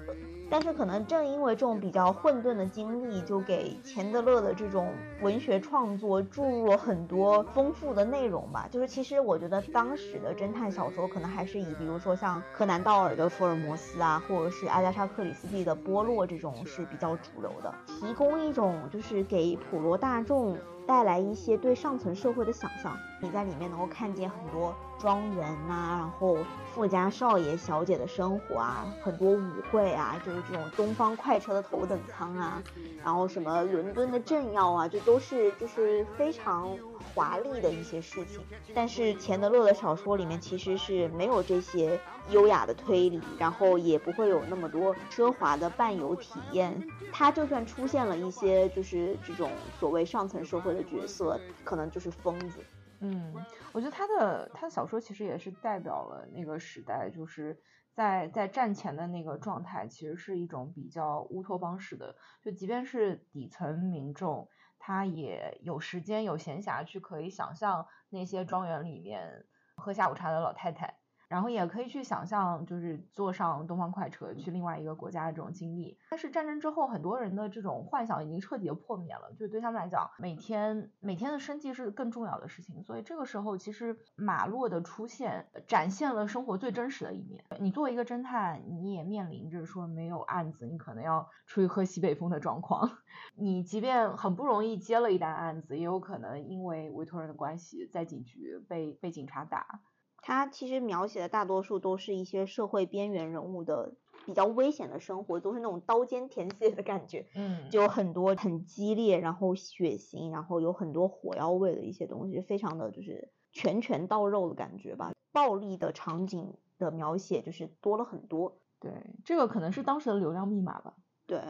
但是可能正因为这种比较混沌的经历，就给钱德勒的这种文学创作注入了很多丰富的内容吧。就是其实我觉得当时的侦探小说可能还是以比如说像柯南道尔的福尔摩斯啊，或者是阿加莎克里斯蒂的波洛这种是比较主流的，提供一种就是给普罗大众。带来一些对上层社会的想象，你在里面能够看见很多庄园呐，然后富家少爷小姐的生活啊，很多舞会啊，就是这种东方快车的头等舱啊，然后什么伦敦的政要啊，这都是就是非常。华丽的一些事情，但是钱德勒的小说里面其实是没有这些优雅的推理，然后也不会有那么多奢华的伴游体验。他就算出现了一些就是这种所谓上层社会的角色，可能就是疯子。嗯，我觉得他的他的小说其实也是代表了那个时代，就是在在战前的那个状态，其实是一种比较乌托邦式的，就即便是底层民众，他也有时间有闲暇去可以想象那些庄园里面喝下午茶的老太太。然后也可以去想象，就是坐上东方快车去另外一个国家的这种经历。但是战争之后，很多人的这种幻想已经彻底的破灭了，就对他们来讲，每天每天的生计是更重要的事情。所以这个时候，其实马洛的出现展现了生活最真实的一面。你作为一个侦探，你也面临着说没有案子，你可能要出去喝西北风的状况。你即便很不容易接了一单案子，也有可能因为委托人的关系，在警局被被警察打。他其实描写的大多数都是一些社会边缘人物的比较危险的生活，都是那种刀尖舔血的感觉，嗯，就很多很激烈，然后血腥，然后有很多火药味的一些东西，非常的就是拳拳到肉的感觉吧，暴力的场景的描写就是多了很多。对，这个可能是当时的流量密码吧。对，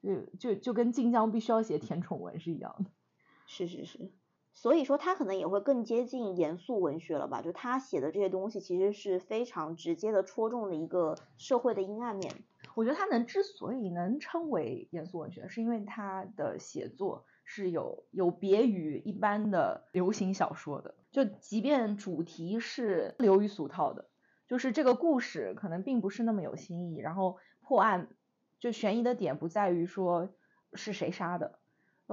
就就就跟晋江必须要写甜宠文是一样的。是是是。所以说他可能也会更接近严肃文学了吧？就他写的这些东西，其实是非常直接的戳中了一个社会的阴暗面。我觉得他能之所以能称为严肃文学，是因为他的写作是有有别于一般的流行小说的。就即便主题是流于俗套的，就是这个故事可能并不是那么有新意，然后破案就悬疑的点不在于说是谁杀的。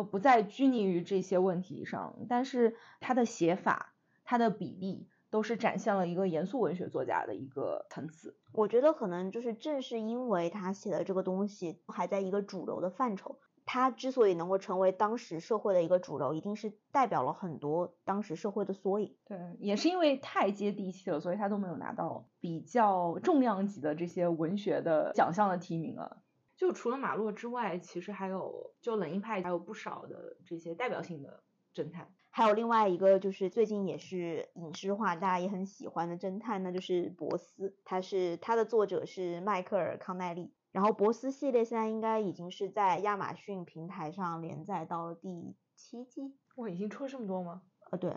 不再拘泥于这些问题上，但是他的写法、他的比例都是展现了一个严肃文学作家的一个层次。我觉得可能就是正是因为他写的这个东西还在一个主流的范畴，他之所以能够成为当时社会的一个主流，一定是代表了很多当时社会的缩影。对，也是因为太接地气了，所以他都没有拿到比较重量级的这些文学的奖项的提名啊。就除了马洛之外，其实还有就冷硬派还有不少的这些代表性的侦探，还有另外一个就是最近也是影视化，大家也很喜欢的侦探，那就是博斯，他是他的作者是迈克尔康奈利，然后博斯系列现在应该已经是在亚马逊平台上连载到了第七季，哇，已经出了这么多吗？呃，对，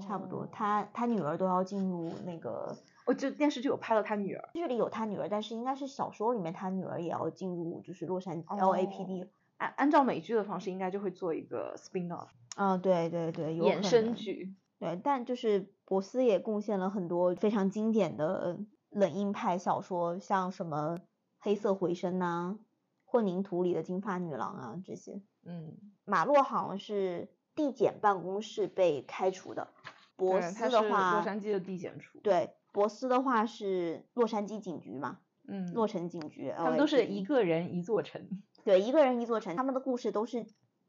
差不多，他他女儿都要进入那个。哦，就电视剧有拍到他女儿，剧里有他女儿，但是应该是小说里面他女儿也要进入就是洛杉矶 LAPD。按按照美剧的方式，应该就会做一个 spin off。啊，对对对，衍生剧。对，但就是博斯也贡献了很多非常经典的冷硬派小说，像什么黑色回声呐，混凝土里的金发女郎啊这些。嗯，马洛好像是地检办公室被开除的，博斯的话，洛杉矶的地检处。对。博斯的话是洛杉矶警局嘛，嗯，洛城警局，他们都是一个人一座城，对，一个人一座城，他们的故事都是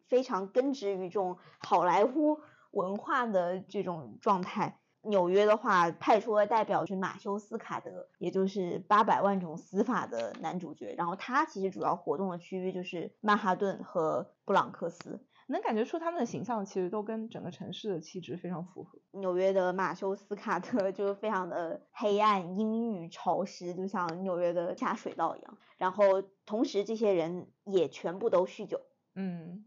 非常根植于这种好莱坞文化的这种状态。纽约的话派出的代表是马修斯卡德，也就是八百万种死法的男主角，然后他其实主要活动的区域就是曼哈顿和布朗克斯。能感觉出他们的形象其实都跟整个城市的气质非常符合。纽约的马修斯卡特就非常的黑暗、阴郁、潮湿，就像纽约的下水道一样。然后同时这些人也全部都酗酒。嗯，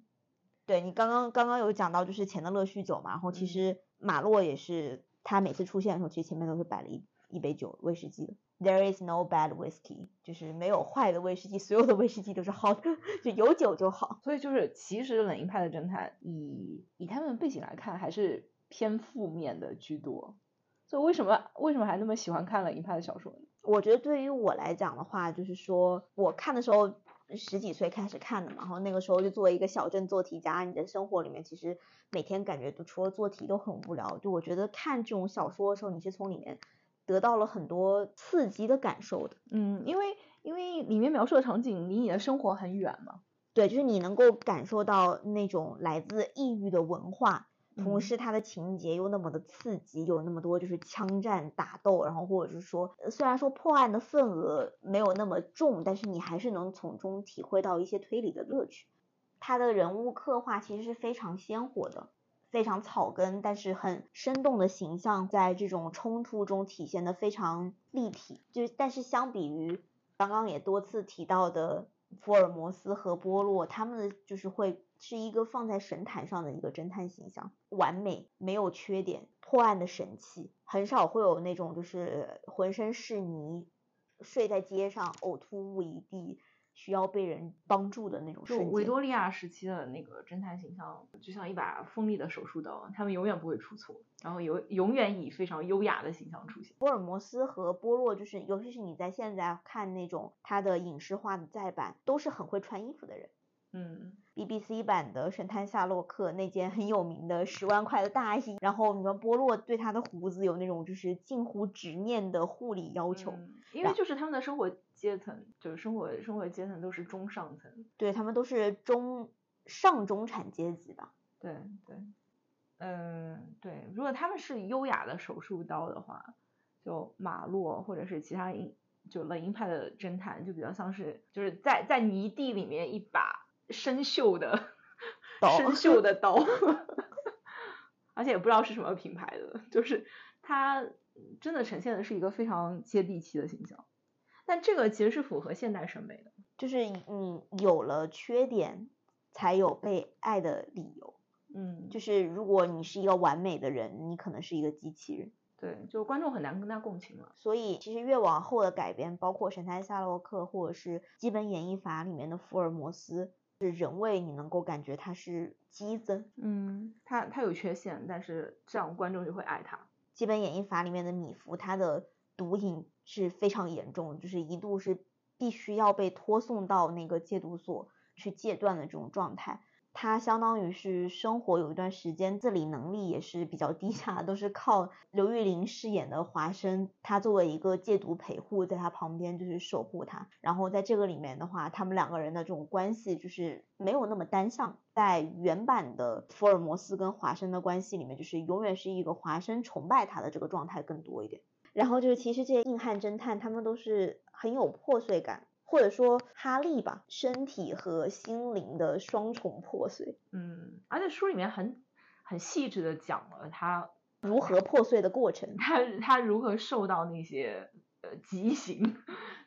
对你刚刚刚刚有讲到就是钱德勒酗酒嘛，然后其实马洛也是，他每次出现的时候，其实前面都是摆了一一杯酒，威士忌的。There is no bad whiskey，就是没有坏的威士忌，所有的威士忌都是好的，就有酒就好。所以就是其实冷硬派的侦探，以以他们背景来看，还是偏负面的居多。所以为什么为什么还那么喜欢看冷硬派的小说呢？我觉得对于我来讲的话，就是说我看的时候十几岁开始看的嘛，然后那个时候就作为一个小镇做题家，你的生活里面其实每天感觉都除了做题都很无聊。就我觉得看这种小说的时候，你是从里面。得到了很多刺激的感受的，嗯，因为因为里面描述的场景离你的生活很远嘛，对，就是你能够感受到那种来自异域的文化，同时它的情节又那么的刺激，有那么多就是枪战打斗，然后或者是说，虽然说破案的份额没有那么重，但是你还是能从中体会到一些推理的乐趣。他的人物刻画其实是非常鲜活的。非常草根，但是很生动的形象，在这种冲突中体现的非常立体。就但是相比于刚刚也多次提到的福尔摩斯和波洛，他们的就是会是一个放在神坛上的一个侦探形象，完美没有缺点，破案的神器，很少会有那种就是浑身是泥，睡在街上，呕吐物一地，需要被人帮助的那种就瞬间。维多利亚时期的那个侦探形象，就像一把锋利的手术刀，他们永远不会出错，然后有永远以非常优雅的形象出现。福尔摩斯和波洛，就是尤其是你在现在看那种他的影视化的再版，都是很会穿衣服的人。嗯，BBC 版的《神探夏洛克》那件很有名的十万块的大衣，然后你们波洛对他的胡子有那种就是近乎执念的护理要求，嗯因为就是他们的生活阶层，就是生活生活阶层都是中上层。对他们都是中上中产阶级吧。对对，嗯，对，如果他们是优雅的手术刀的话，就马洛或者是其他鹰，就冷鹰派的侦探，就比较像是就是在在泥地里面一把生锈的 刀生锈的刀，而且也不知道是什么品牌的，就是它真的呈现的是一个非常接地气的形象，但这个其实是符合现代审美的。就是你有了缺点，才有被爱的理由。嗯，就是如果你是一个完美的人，你可能是一个机器人。对，就观众很难跟他共情了。所以其实越往后的改编，包括《神探夏洛克》或者是《基本演绎法》里面的福尔摩斯，是人为你能够感觉他是鸡子。嗯，他他有缺陷，但是这样观众就会爱他。基本演绎法里面的米芾，他的毒瘾是非常严重，就是一度是必须要被拖送到那个戒毒所去戒断的这种状态。他相当于是生活有一段时间自理能力也是比较低下，都是靠刘玉玲饰演的华生，他作为一个戒毒陪护，在他旁边就是守护他。然后在这个里面的话，他们两个人的这种关系就是没有那么单向。在原版的福尔摩斯跟华生的关系里面，就是永远是一个华生崇拜他的这个状态更多一点。然后就是其实这些硬汉侦探他们都是很有破碎感，或者说哈利吧，身体和心灵的双重破碎，嗯，而且书里面很很细致的讲了他如何破碎的过程。他他如何受到那些呃极刑，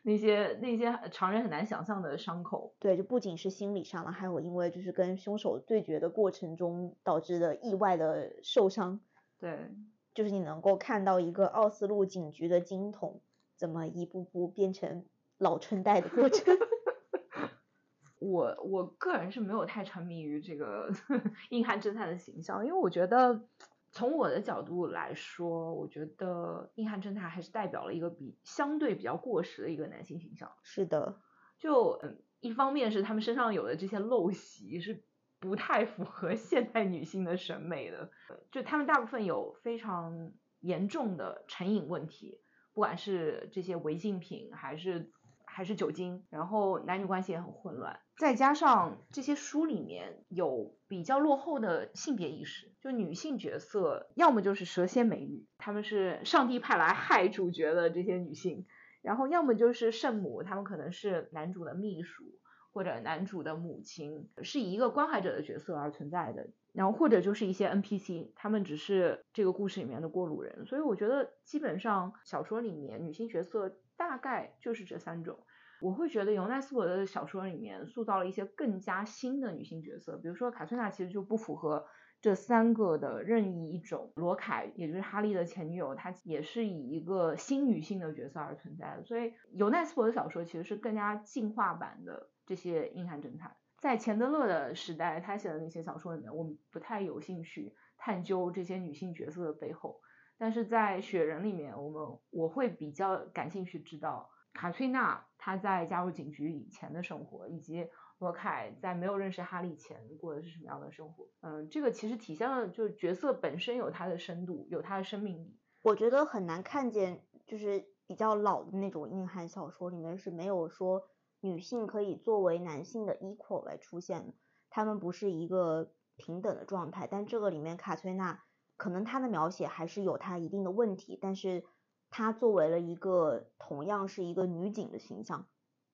那些那些常人很难想象的伤口。对，就不仅是心理上了，还有因为就是跟凶手对决的过程中导致的意外的受伤，对，就是你能够看到一个奥斯陆警局的金童怎么一步步变成老春带的过程。我我个人是没有太沉迷于这个 硬汉侦探的形象，因为我觉得从我的角度来说，我觉得硬汉侦探还是代表了一个比相对比较过时的一个男性形象。是的，就嗯，一方面是他们身上有的这些陋习是不太符合 现代女性的审美的，就他们大部分有非常严重的成瘾问题，不管是这些违禁品还是还是酒精，然后男女关系也很混乱，再加上这些书里面有比较落后的性别意识，就女性角色要么就是蛇蝎美女，她们是上帝派来害主角的这些女性。然后要么就是圣母，他们可能是男主的秘书或者男主的母亲，是以一个关怀者的角色而存在的。然后或者就是一些 NPC，他们只是这个故事里面的过路人。所以我觉得基本上小说里面女性角色大概就是这三种。我会觉得尤奈斯伯的小说里面塑造了一些更加新的女性角色，比如说卡翠娜其实就不符合这三个的任意一种。罗凯，也就是哈利的前女友，她也是以一个新女性的角色而存在的。所以尤奈斯伯的小说其实是更加进化版的这些硬汉侦探。在钱德勒的时代，他写的那些小说里面，我们不太有兴趣探究这些女性角色的背后。但是在雪人里面，我们我会比较感兴趣知道卡翠娜她在加入警局以前的生活，以及罗凯在没有认识哈利前过的是什么样的生活。嗯，这个其实体现了就是角色本身有它的深度，有它的生命力。我觉得很难看见，就是比较老的那种硬汉小说里面是没有说女性可以作为男性的 equal 来出现的，他们不是一个平等的状态。但这个里面卡崔娜可能她的描写还是有她一定的问题，但是她作为了一个同样是一个女警的形象，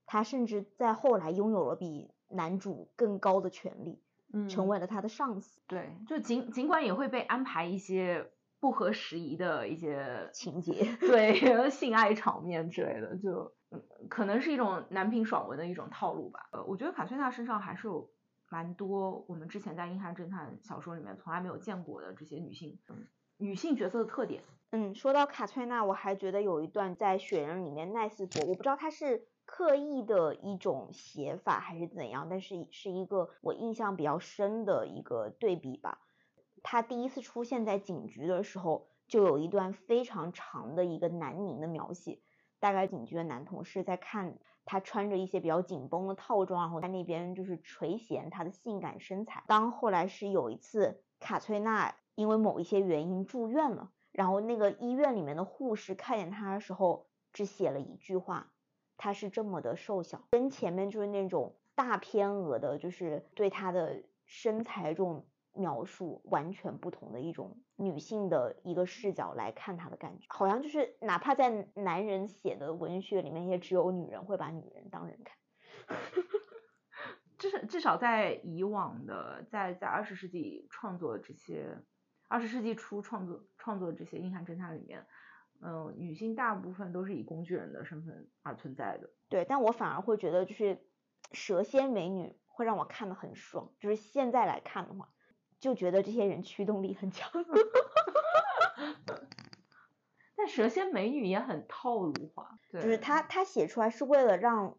她甚至在后来拥有了比男主更高的权利，嗯成为了他的上司。对，就尽尽管也会被安排一些不合时宜的一些情节，对性爱场面之类的，就嗯可能是一种男频爽文的一种套路吧。呃，我觉得卡翠娜身上还是有蛮多我们之前在硬汉侦探小说里面从来没有见过的这些女性、嗯、女性角色的特点。嗯，说到卡翠娜，我还觉得有一段在《雪人》里面奈斯伯，我不知道他是刻意的一种写法还是怎样，但是是一个我印象比较深的一个对比吧。他第一次出现在警局的时候，就有一段非常长的一个南宁的描写，大概警局的男同事在看他穿着一些比较紧绷的套装，然后在那边就是垂涎他的性感身材。当后来是有一次卡翠娜因为某一些原因住院了，然后那个医院里面的护士看见他的时候，只写了一句话：他是这么的瘦小，跟前面就是那种大偏额的，就是对他的身材这种。描述完全不同的一种女性的一个视角来看她的感觉，好像就是哪怕在男人写的文学里面，也只有女人会把女人当人看。至少至少在以往的在在二十世纪创作这些二十世纪初创作创作这些硬汉侦探里面，嗯，女性大部分都是以工具人的身份而存在的。对，但我反而会觉得就是蛇蝎美女会让我看的很爽，就是现在来看的话。就觉得这些人驱动力很强，但蛇蝎美女也很套路化，就是他他写出来是为了让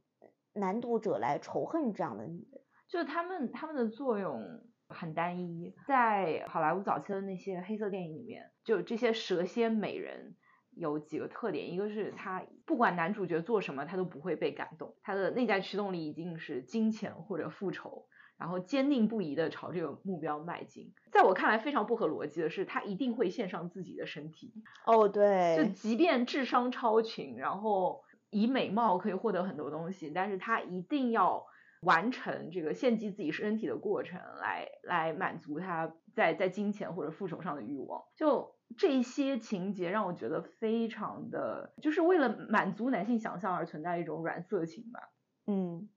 男读者来仇恨这样的女人，就是他们他们的作用很单一，在好莱坞早期的那些黑色电影里面，就这些蛇蝎美人有几个特点，一个是他不管男主角做什么，他都不会被感动，他的内在驱动力一定是金钱或者复仇。然后坚定不移的朝这个目标迈进，在我看来非常不合逻辑的是，他一定会献上自己的身体。哦，对，就即便智商超群，然后以美貌可以获得很多东西，但是他一定要完成这个献祭自己身体的过程，来来满足他在在金钱或者复仇上的欲望。就这些情节让我觉得非常的，就是为了满足男性想象而存在一种软色情吧。嗯。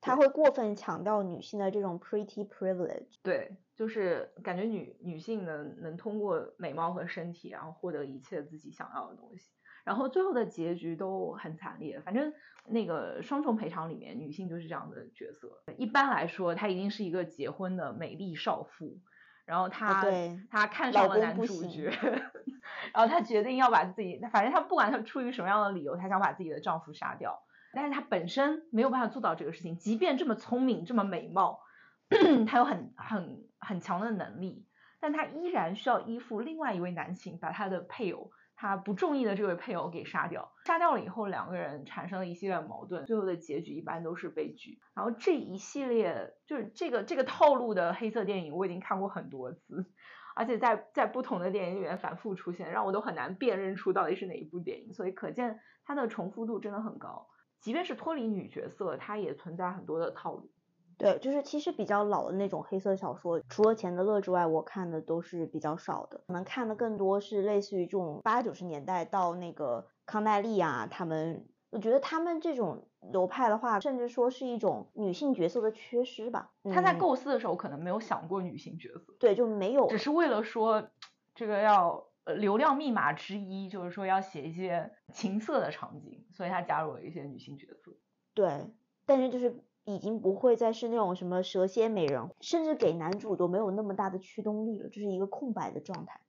他会过分强调女性的这种 pretty privilege，对，就是感觉女女性能能通过美貌和身体，然后获得一切自己想要的东西，然后最后的结局都很惨烈。反正那个双重赔偿里面，女性就是这样的角色。一般来说，她一定是一个结婚的美丽少妇，然后她她看上了男主角，然后她决定要把自己，反正她不管她出于什么样的理由，她想把自己的丈夫杀掉。但是他本身没有办法做到这个事情，即便这么聪明、这么美貌，他有很很很强的能力，但他依然需要依附另外一位男性，把他的配偶，他不中意的这位配偶给杀掉。杀掉了以后，两个人产生了一系列矛盾，最后的结局一般都是悲剧。然后这一系列就是这个这个套路的黑色电影，我已经看过很多次，而且在在不同的电影里面反复出现，让我都很难辨认出到底是哪一部电影。所以可见它的重复度真的很高。即便是脱离女角色，它也存在很多的套路。对，就是其实比较老的那种黑色小说，除了钱德勒之外，我看的都是比较少的。可能看的更多是类似于这种八九十年代到那个康奈利啊，他们，我觉得他们这种流派的话，甚至说是一种女性角色的缺失吧。他在构思的时候可能没有想过女性角色，对，就没有，只是为了说这个要。呃，流量密码之一就是说要写一些情色的场景，所以他加入了一些女性角色。对，但是就是已经不会再是那种什么蛇蝎美人，甚至给男主都没有那么大的驱动力了，就是一个空白的状态。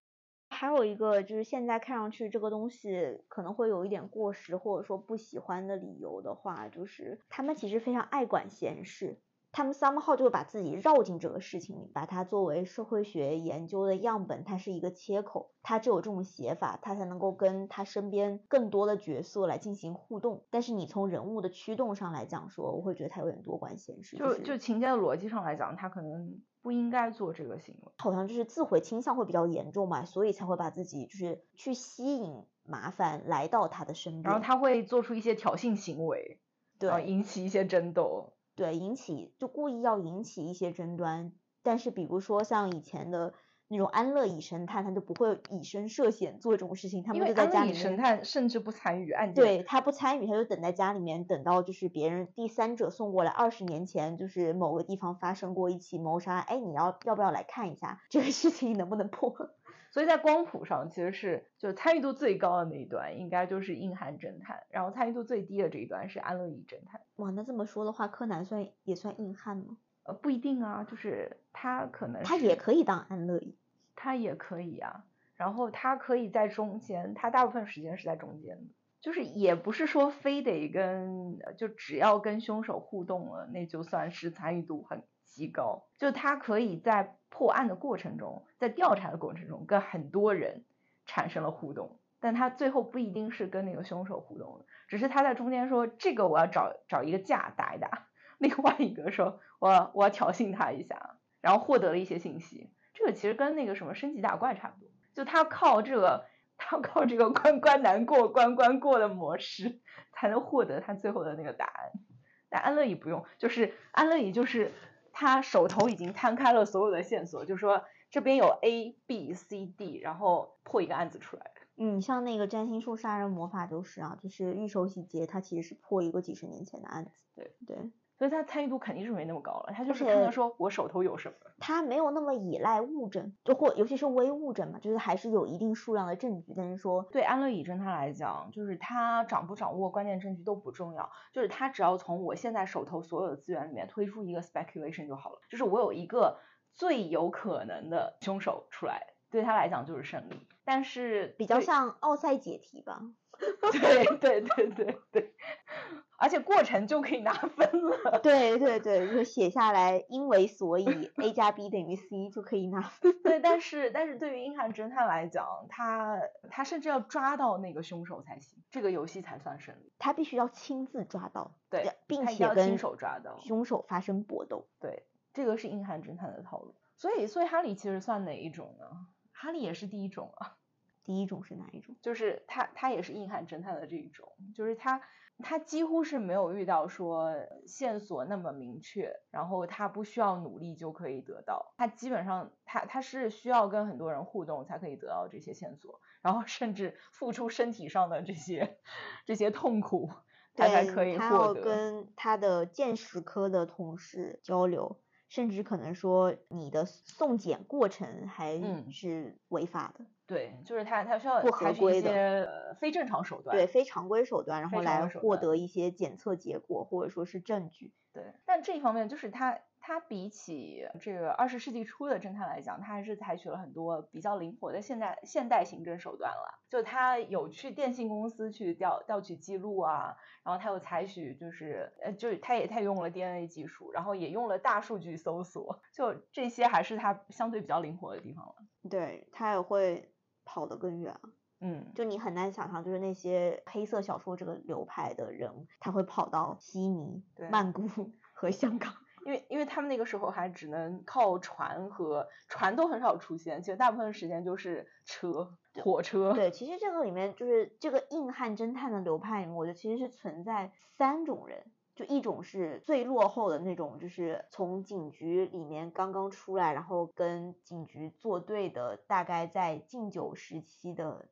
还有一个就是现在看上去这个东西可能会有一点过时，或者说不喜欢的理由的话，就是他们其实非常爱管闲事。他们 somehow 就会把自己绕进这个事情里，把它作为社会学研究的样本，它是一个切口，它只有这种写法，它才能够跟他身边更多的角色来进行互动。但是你从人物的驱动上来讲说，我会觉得他有点多管闲事。就就情节的逻辑上来讲，他可能不应该做这个行为，好像就是自毁倾向会比较严重嘛，所以才会把自己就是去吸引麻烦来到他的身边，然后他会做出一些挑衅行为，对，引起一些争斗。对，引起就故意要引起一些争端，但是比如说像以前的那种安乐椅神探，他就不会以身涉险做这种事情，他们就在家里。神探甚至不参与案件。对他不参与，他就等在家里面，等到就是别人第三者送过来，二十年前就是某个地方发生过一起谋杀，哎，你要要不要来看一下这个事情能不能破？所以在光谱上，其实是就参与度最高的那一端，应该就是硬汉侦探，然后参与度最低的这一段是安乐椅侦探。哇，那这么说的话，柯南算也算硬汉吗？呃，不一定啊，就是他可能他也可以当安乐椅，他也可以啊。然后他可以在中间，他大部分时间是在中间的，就是也不是说非得跟，就只要跟凶手互动了，那就算是参与度很极高。就他可以在破案的过程中，在调查的过程中，跟很多人产生了互动，但他最后不一定是跟那个凶手互动的，只是他在中间说这个我要找找一个架打一打，另外一个说我我要挑衅他一下，然后获得了一些信息。这个其实跟那个什么升级打怪差不多。就他靠这个，他靠这个关关难过关关过的模式，才能获得他最后的那个答案。但安乐椅不用，就是安乐椅就是他手头已经摊开了所有的线索，就说这边有 A B C D，然后破一个案子出来。嗯，像那个占星术杀人魔法就是啊，就是预手洗劫，它其实是破一个几十年前的案子。对对。所以他参与度肯定是没那么高了，他就是看到说我手头有什么，他没有那么依赖物证，就或尤其是微物证嘛，就是还是有一定数量的证据。但是说对安乐椅侦探来讲，就是他掌不掌握关键证据都不重要，就是他只要从我现在手头所有的资源里面推出一个 speculation 就好了，就是我有一个最有可能的凶手出来，对他来讲就是胜利。但是比较像奥赛解题吧。对对对对对。而且过程就可以拿分了。对对对，就写下来，因为所以 A 加 B 等于 C 就可以拿分。对，但是但是对于硬汉侦探来讲，他他甚至要抓到那个凶手才行，这个游戏才算胜利。他必须要亲自抓到，对，并且跟手抓到凶手发生搏斗。对，这个是硬汉侦探的套路。所以所以哈利其实算哪一种呢？哈利也是第一种啊。第一种是哪一种？就是他他也是硬汉侦探的这一种，就是他。他几乎是没有遇到说线索那么明确，然后他不需要努力就可以得到。他基本上他他是需要跟很多人互动才可以得到这些线索，然后甚至付出身体上的这些这些痛苦，他才可以获得。跟他的鉴识科的同事交流，甚至可能说你的送检过程还是违法的。对，就是他，他需要不合规的非正常手段，对非常规手段，然后来获得一些检测结果或者说是证据。对，但这一方面就是他。他比起这个二十世纪初的侦探来讲，他还是采取了很多比较灵活的现代现代刑侦手段了。就他有去电信公司去调调取记录啊，然后他又采取就是呃，就是他也他用了 DNA 技术，然后也用了大数据搜索，就这些还是他相对比较灵活的地方了。对他也会跑得更远，嗯，就你很难想象，就是那些黑色小说这个流派的人，他会跑到悉尼、曼谷和香港。因为因为他们那个时候还只能靠船和船都很少出现，其实大部分时间就是车、火车。对，其实这个里面就是这个硬汉侦探的流派里面，我觉得其实是存在三种人，就一种是最落后的那种，就是从警局里面刚刚出来，然后跟警局作对的，大概在禁酒时期的。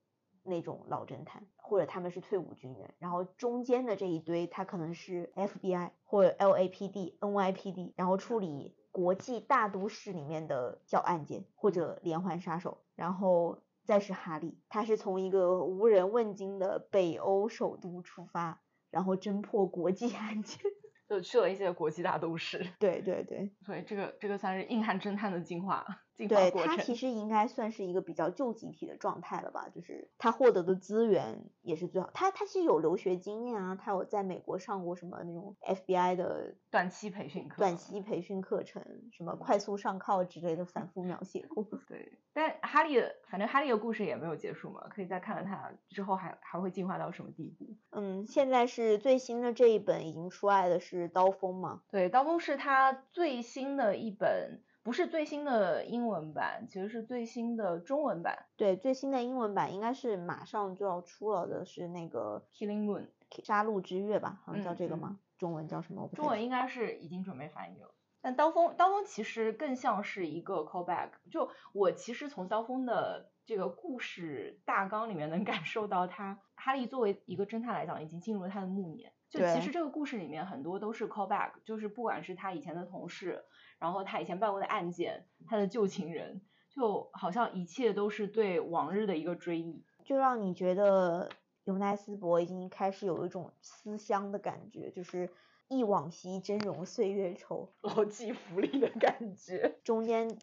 那种老侦探，或者他们是退伍军人，然后中间的这一堆，他可能是 FBI 或者 LAPD、NYPD，然后处理国际大都市里面的小案件或者连环杀手，然后再是哈利，他是从一个无人问津的北欧首都出发，然后侦破国际案件。就去了一些国际大都市，对对对，所以这个这个算是硬汉侦探的进化进化过程。对他其实应该算是一个比较旧集体的状态了吧，就是他获得的资源也是最好。他他其实有留学经验啊，他有在美国上过什么那种 FBI 的短期培训课、短期培训课程，什么快速上铐之类的反复描写过。对，但哈利的反正哈利的故事也没有结束嘛，可以再看看他之后还还会进化到什么地步。嗯，现在是最新的这一本已经出来的是。是刀锋嘛？对，刀锋是他最新的一本，不是最新的英文版，其实是最新的中文版。对，最新的英文版应该是马上就要出了的，是那个 Killing Moon 杀戮之月吧？好像叫这个吗？中文叫什么？中文应该是已经准备翻译了。但刀锋，刀锋其实更像是一个 callback。就我其实从刀锋的这个故事大纲里面能感受到，他哈利作为一个侦探来讲，已经进入了他的暮年。就其实这个故事里面很多都是 callback，就是不管是他以前的同事，然后他以前办过的案件，他的旧情人，就好像一切都是对往日的一个追忆，就让你觉得尤奈斯伯已经开始有一种思乡的感觉，就是忆往昔峥嵘岁月稠，老骥伏枥的感觉。中间。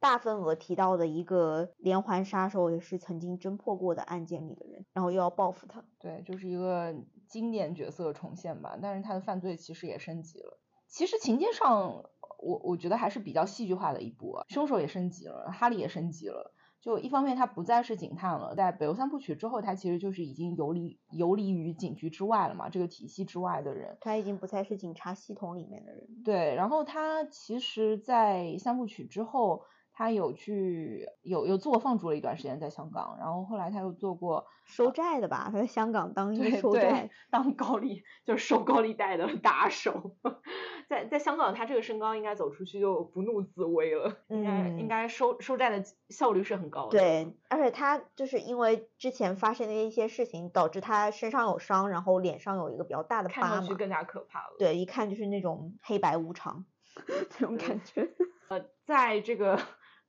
大份额提到的一个连环杀手，也是曾经侦破过的案件里的人，然后又要报复他。对，就是一个经典角色重现吧，但是他的犯罪其实也升级了。其实情节上，我我觉得还是比较戏剧化的一部，凶手也升级了，哈利也升级了。就一方面，他不再是警探了，在北欧三部曲之后，他其实就是已经游离游离于警局之外了嘛，这个体系之外的人。他已经不再是警察系统里面的人。对，然后他其实，在三部曲之后。他有去有有自我放逐了一段时间在香港，然后后来他又做过收债的吧？他在香港当一个收债，当高利就是收高利贷的打手。在在香港，他这个身高应该走出去就不怒自威了，应该应该收收债的效率是很高的。对，而且他就是因为之前发生的一些事情，导致他身上有伤，然后脸上有一个比较大的疤看上去更加可怕了。对，一看就是那种黑白无常 这种感觉。呃，在这个。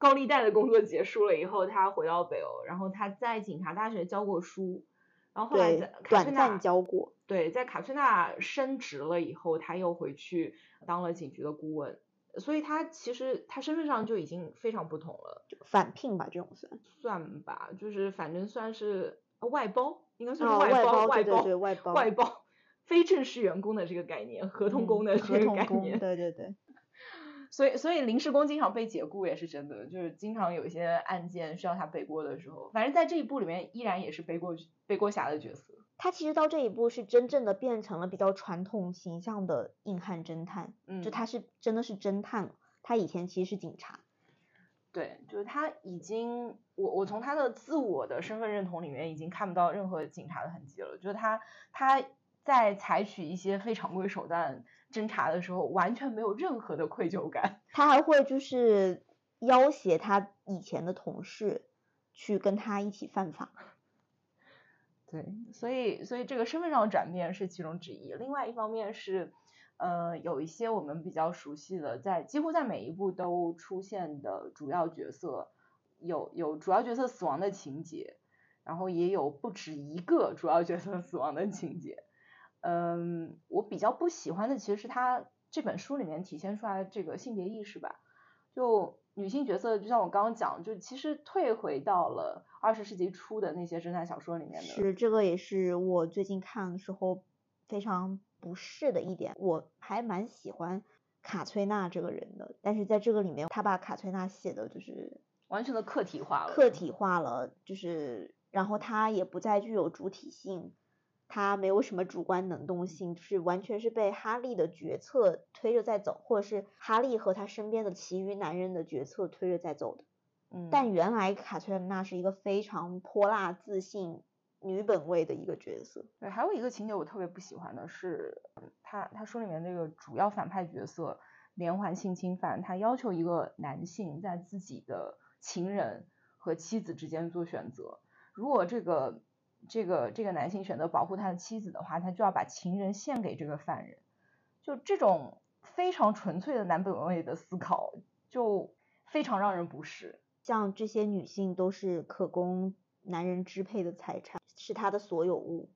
高利贷的工作结束了以后，他回到北欧，然后他在警察大学教过书，然后后来在短暂教过。对，在卡翠娜升职了以后，他又回去当了警局的顾问，所以他其实他身份上就已经非常不同了。返聘吧，这种算算吧，就是反正算是外包，应该算是外包，外包，对外包，外包，非正式员工的这个概念，合同工的这个概念，对对对。所以，所以临时工经常被解雇也是真的，就是经常有一些案件需要他背锅的时候，反正在这一部里面依然也是背锅背锅侠的角色。他其实到这一步是真正的变成了比较传统形象的硬汉侦探，嗯，就他是真的是侦探，他以前其实是警察。对，就是他已经，我我从他的自我的身份认同里面已经看不到任何警察的痕迹了，就是他他在采取一些非常规手段。侦查的时候完全没有任何的愧疚感，他还会就是要挟他以前的同事去跟他一起犯法。对，所以所以这个身份上的转变是其中之一。另外一方面是，呃，有一些我们比较熟悉的，在几乎在每一部都出现的主要角色，有有主要角色死亡的情节，然后也有不止一个主要角色死亡的情节。嗯，我比较不喜欢的其实是他这本书里面体现出来的这个性别意识吧。就女性角色，就像我刚刚讲，就其实退回到了二十世纪初的那些侦探小说里面的。是，这个也是我最近看的时候非常不适的一点。我还蛮喜欢卡崔娜这个人的，但是在这个里面，他把卡崔娜写的就是完全的客体化了。客体化了，就是然后他也不再具有主体性。他没有什么主观能动性，是完全是被哈利的决策推着在走，或者是哈利和他身边的其余男人的决策推着在走的。嗯，但原来卡翠娜是一个非常泼辣、自信、女本位的一个角色。对，还有一个情节我特别不喜欢的是，他他书里面那个主要反派角色连环性侵犯，他要求一个男性在自己的情人和妻子之间做选择，如果这个。这个这个男性选择保护他的妻子的话，他就要把情人献给这个犯人。就这种非常纯粹的男本位的思考，就非常让人不适。像这些女性都是可供男人支配的财产，是他的所有物。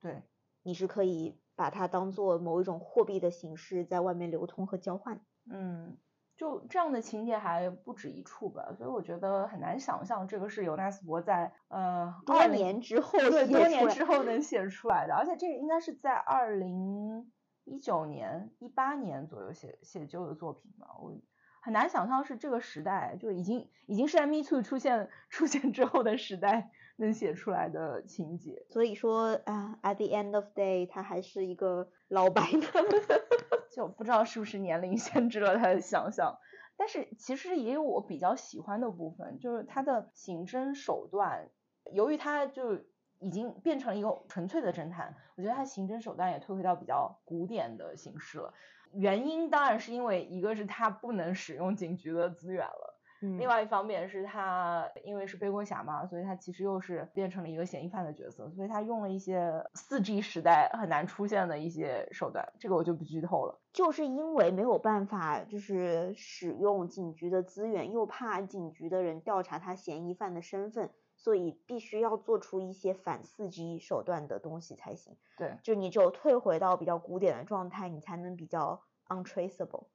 对，你是可以把它当做某一种货币的形式在外面流通和交换。嗯。就这样的情节还不止一处吧，所以我觉得很难想象这个是尤纳斯伯在呃多年之后对多年之后能写出来的，而且这个应该是在二零一九年一八年左右写写就的作品吧，我很难想象是这个时代就已经已经是在 Me Too 出现出现之后的时代能写出来的情节，所以说啊，At the end of day，他还是一个老白呢。就不知道是不是年龄限制了他的想象，但是其实也有我比较喜欢的部分，就是他的刑侦手段，由于他就已经变成了一个纯粹的侦探，我觉得他刑侦手段也退回到比较古典的形式了。原因当然是因为一个是他不能使用警局的资源了。另外一方面是他因为是背锅侠嘛，所以他其实又是变成了一个嫌疑犯的角色，所以他用了一些四 G 时代很难出现的一些手段，这个我就不剧透了。就是因为没有办法就是使用警局的资源，又怕警局的人调查他嫌疑犯的身份，所以必须要做出一些反四 G 手段的东西才行。对，就你只有退回到比较古典的状态，你才能比较 untraceable。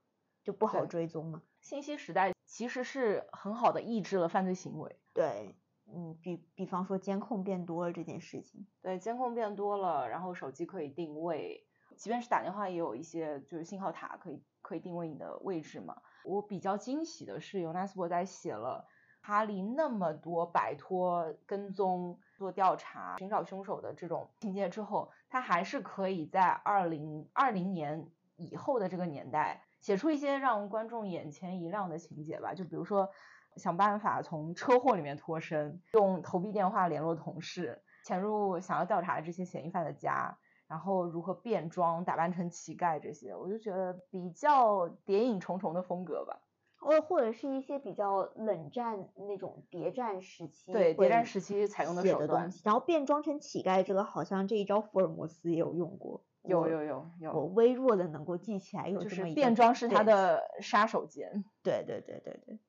就不好追踪嘛。信息时代其实是很好的抑制了犯罪行为。对，嗯，比比方说监控变多了这件事情。对，监控变多了，然后手机可以定位，即便是打电话也有一些就是信号塔可以可以定位你的位置嘛。我比较惊喜的是，尤纳斯伯在写了哈利那么多摆脱跟踪、做调查、寻找凶手的这种情节之后，他还是可以在二零二零年以后的这个年代。写出一些让观众眼前一亮的情节吧，就比如说想办法从车祸里面脱身，用投币电话联络同事，潜入想要调查这些嫌疑犯的家，然后如何变装打扮成乞丐这些，我就觉得比较谍影重重的风格吧。或或者是一些比较冷战那种谍战时期，对谍战时期采用的手段，然后变装成乞丐这个好像这一招福尔摩斯也有用过。有有有有，我微弱的能够记起来有这么一变装是他的杀手锏。对对对对对。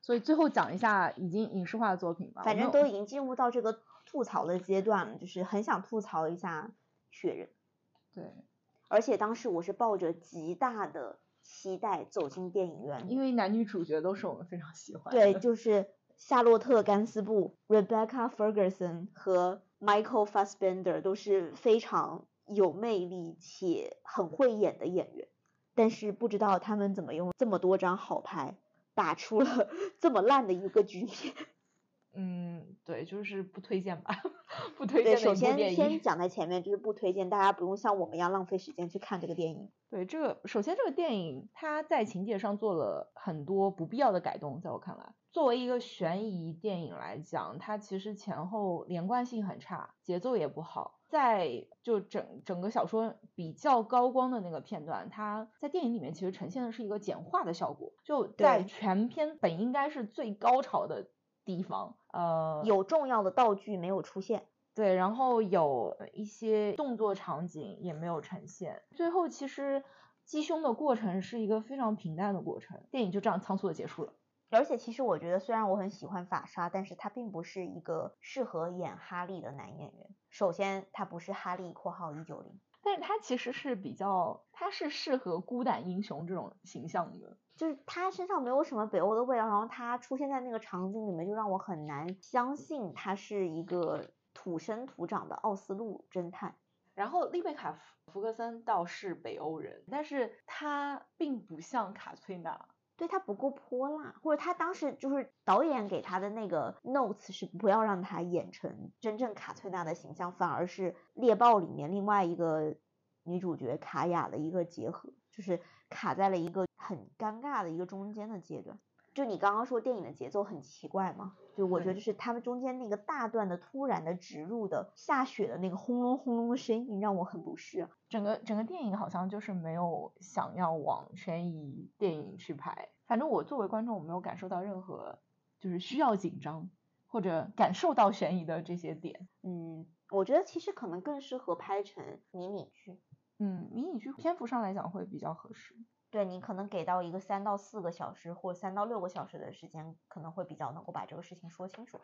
所以最后讲一下已经影视化的作品吧。反正都已经进入到这个吐槽的阶段了，就是很想吐槽一下雪人。对。而且当时我是抱着极大的期待走进电影院，因为男女主角都是我们非常喜欢。对，就是夏洛特·甘斯布、Rebecca Ferguson 和。Michael Fassbender 都是非常有魅力且很会演的演员，但是不知道他们怎么用这么多张好牌打出了 这么烂的一个局面。嗯，对，就是不推荐吧，不推荐。对首先先讲在前面，就是不推荐，大家不用像我们一样浪费时间去看这个电影。对，这个首先这个电影它在情节上做了很多不必要的改动，在我看来。作为一个悬疑电影来讲，它其实前后连贯性很差，节奏也不好。在就整整个小说比较高光的那个片段，它在电影里面其实呈现的是一个简化的效果。就在全片本应该是最高潮的地方，呃，有重要的道具没有出现。对，然后有一些动作场景也没有呈现。最后其实击胸的过程是一个非常平淡的过程，电影就这样仓促的结束了。而且其实我觉得，虽然我很喜欢法沙，但是他并不是一个适合演哈利的男演员。首先，他不是哈利（括号一九零），但是他其实是比较，他是适合孤胆英雄这种形象的。就是他身上没有什么北欧的味道，然后他出现在那个场景里面，就让我很难相信他是一个土生土长的奥斯陆侦探。然后丽贝卡·福格森倒是北欧人，但是他并不像卡翠娜。对他不够泼辣，或者他当时就是导演给他的那个 notes 是不要让他演成真正卡翠娜的形象，反而是猎豹里面另外一个女主角卡雅的一个结合，就是卡在了一个很尴尬的一个中间的阶段。就你刚刚说电影的节奏很奇怪嘛？就我觉得就是他们中间那个大段的突然的植入的下雪的那个轰隆轰隆的声音让我很不适。整个整个电影好像就是没有想要往悬疑电影去拍。反正我作为观众，我没有感受到任何就是需要紧张或者感受到悬疑的这些点。嗯，我觉得其实可能更适合拍成迷你剧。嗯，迷你剧篇幅上来讲会比较合适。对你可能给到一个三到四个小时或三到六个小时的时间，可能会比较能够把这个事情说清楚。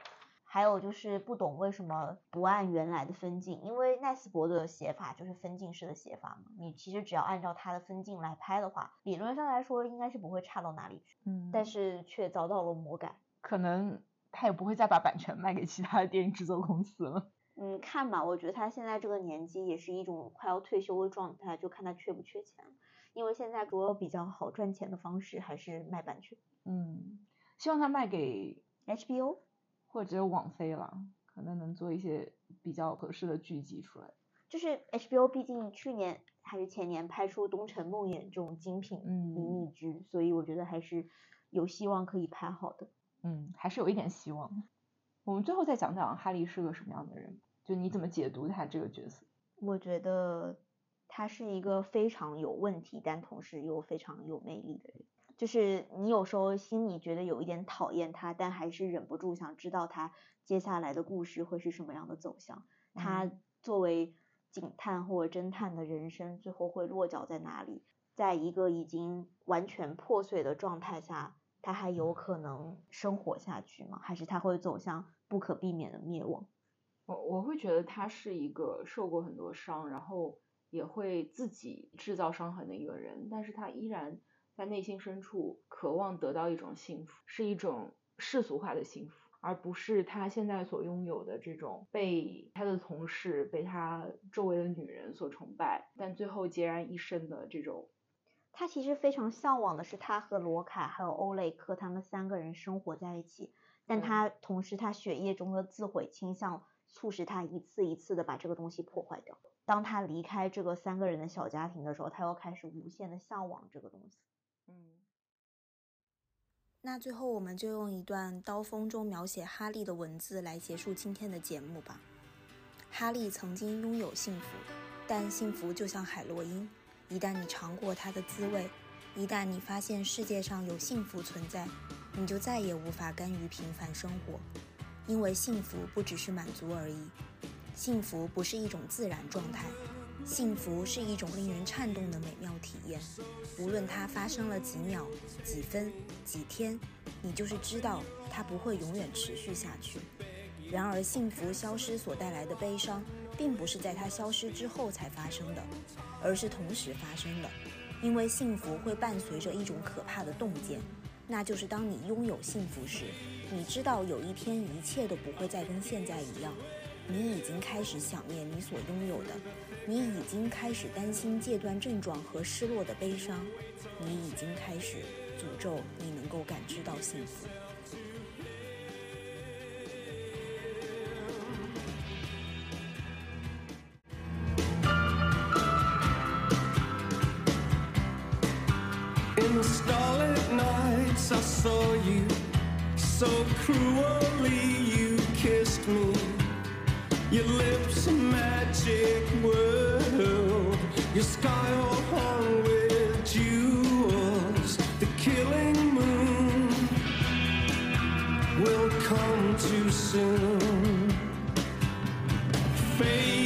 还有就是不懂为什么不按原来的分镜，因为奈斯伯的写法就是分镜式的写法嘛。你其实只要按照他的分镜来拍的话，理论上来说应该是不会差到哪里去。嗯，但是却遭到了魔改。可能他也不会再把版权卖给其他的电影制作公司了。嗯，看吧，我觉得他现在这个年纪也是一种快要退休的状态，就看他缺不缺钱。因为现在主要比较好赚钱的方式还是卖版权，嗯，希望他卖给 HBO 或者网飞了，可能能做一些比较合适的剧集出来。就是 HBO 毕竟去年还是前年拍出《东城梦魇》这种精品迷你剧，所以我觉得还是有希望可以拍好的。嗯，还是有一点希望。我们最后再讲讲哈利是个什么样的人，就你怎么解读他这个角色？我觉得。他是一个非常有问题，但同时又非常有魅力的人。就是你有时候心里觉得有一点讨厌他，但还是忍不住想知道他接下来的故事会是什么样的走向。他作为警探或者侦探的人生，最后会落脚在哪里？在一个已经完全破碎的状态下，他还有可能生活下去吗？还是他会走向不可避免的灭亡？我我会觉得他是一个受过很多伤，然后。也会自己制造伤痕的一个人，但是他依然在内心深处渴望得到一种幸福，是一种世俗化的幸福，而不是他现在所拥有的这种被他的同事、被他周围的女人所崇拜，但最后孑然一身的这种。他其实非常向往的是他和罗卡还有欧雷克他们三个人生活在一起，但他同时他血液中的自毁倾向促使他一次一次的把这个东西破坏掉。当他离开这个三个人的小家庭的时候，他又开始无限的向往这个东西。嗯，那最后我们就用一段刀锋中描写哈利的文字来结束今天的节目吧。哈利曾经拥有幸福，但幸福就像海洛因，一旦你尝过它的滋味，一旦你发现世界上有幸福存在，你就再也无法甘于平凡生活，因为幸福不只是满足而已。幸福不是一种自然状态，幸福是一种令人颤动的美妙体验。无论它发生了几秒、几分、几天，你就是知道它不会永远持续下去。然而，幸福消失所带来的悲伤，并不是在它消失之后才发生的，而是同时发生的。因为幸福会伴随着一种可怕的洞见，那就是当你拥有幸福时，你知道有一天一切都不会再跟现在一样。你已经开始想念你所拥有的，你已经开始担心戒断症状和失落的悲伤，你已经开始诅咒你能够感知到幸福。Your lips a magic world. Your sky all hung with jewels. The killing moon will come too soon. Fate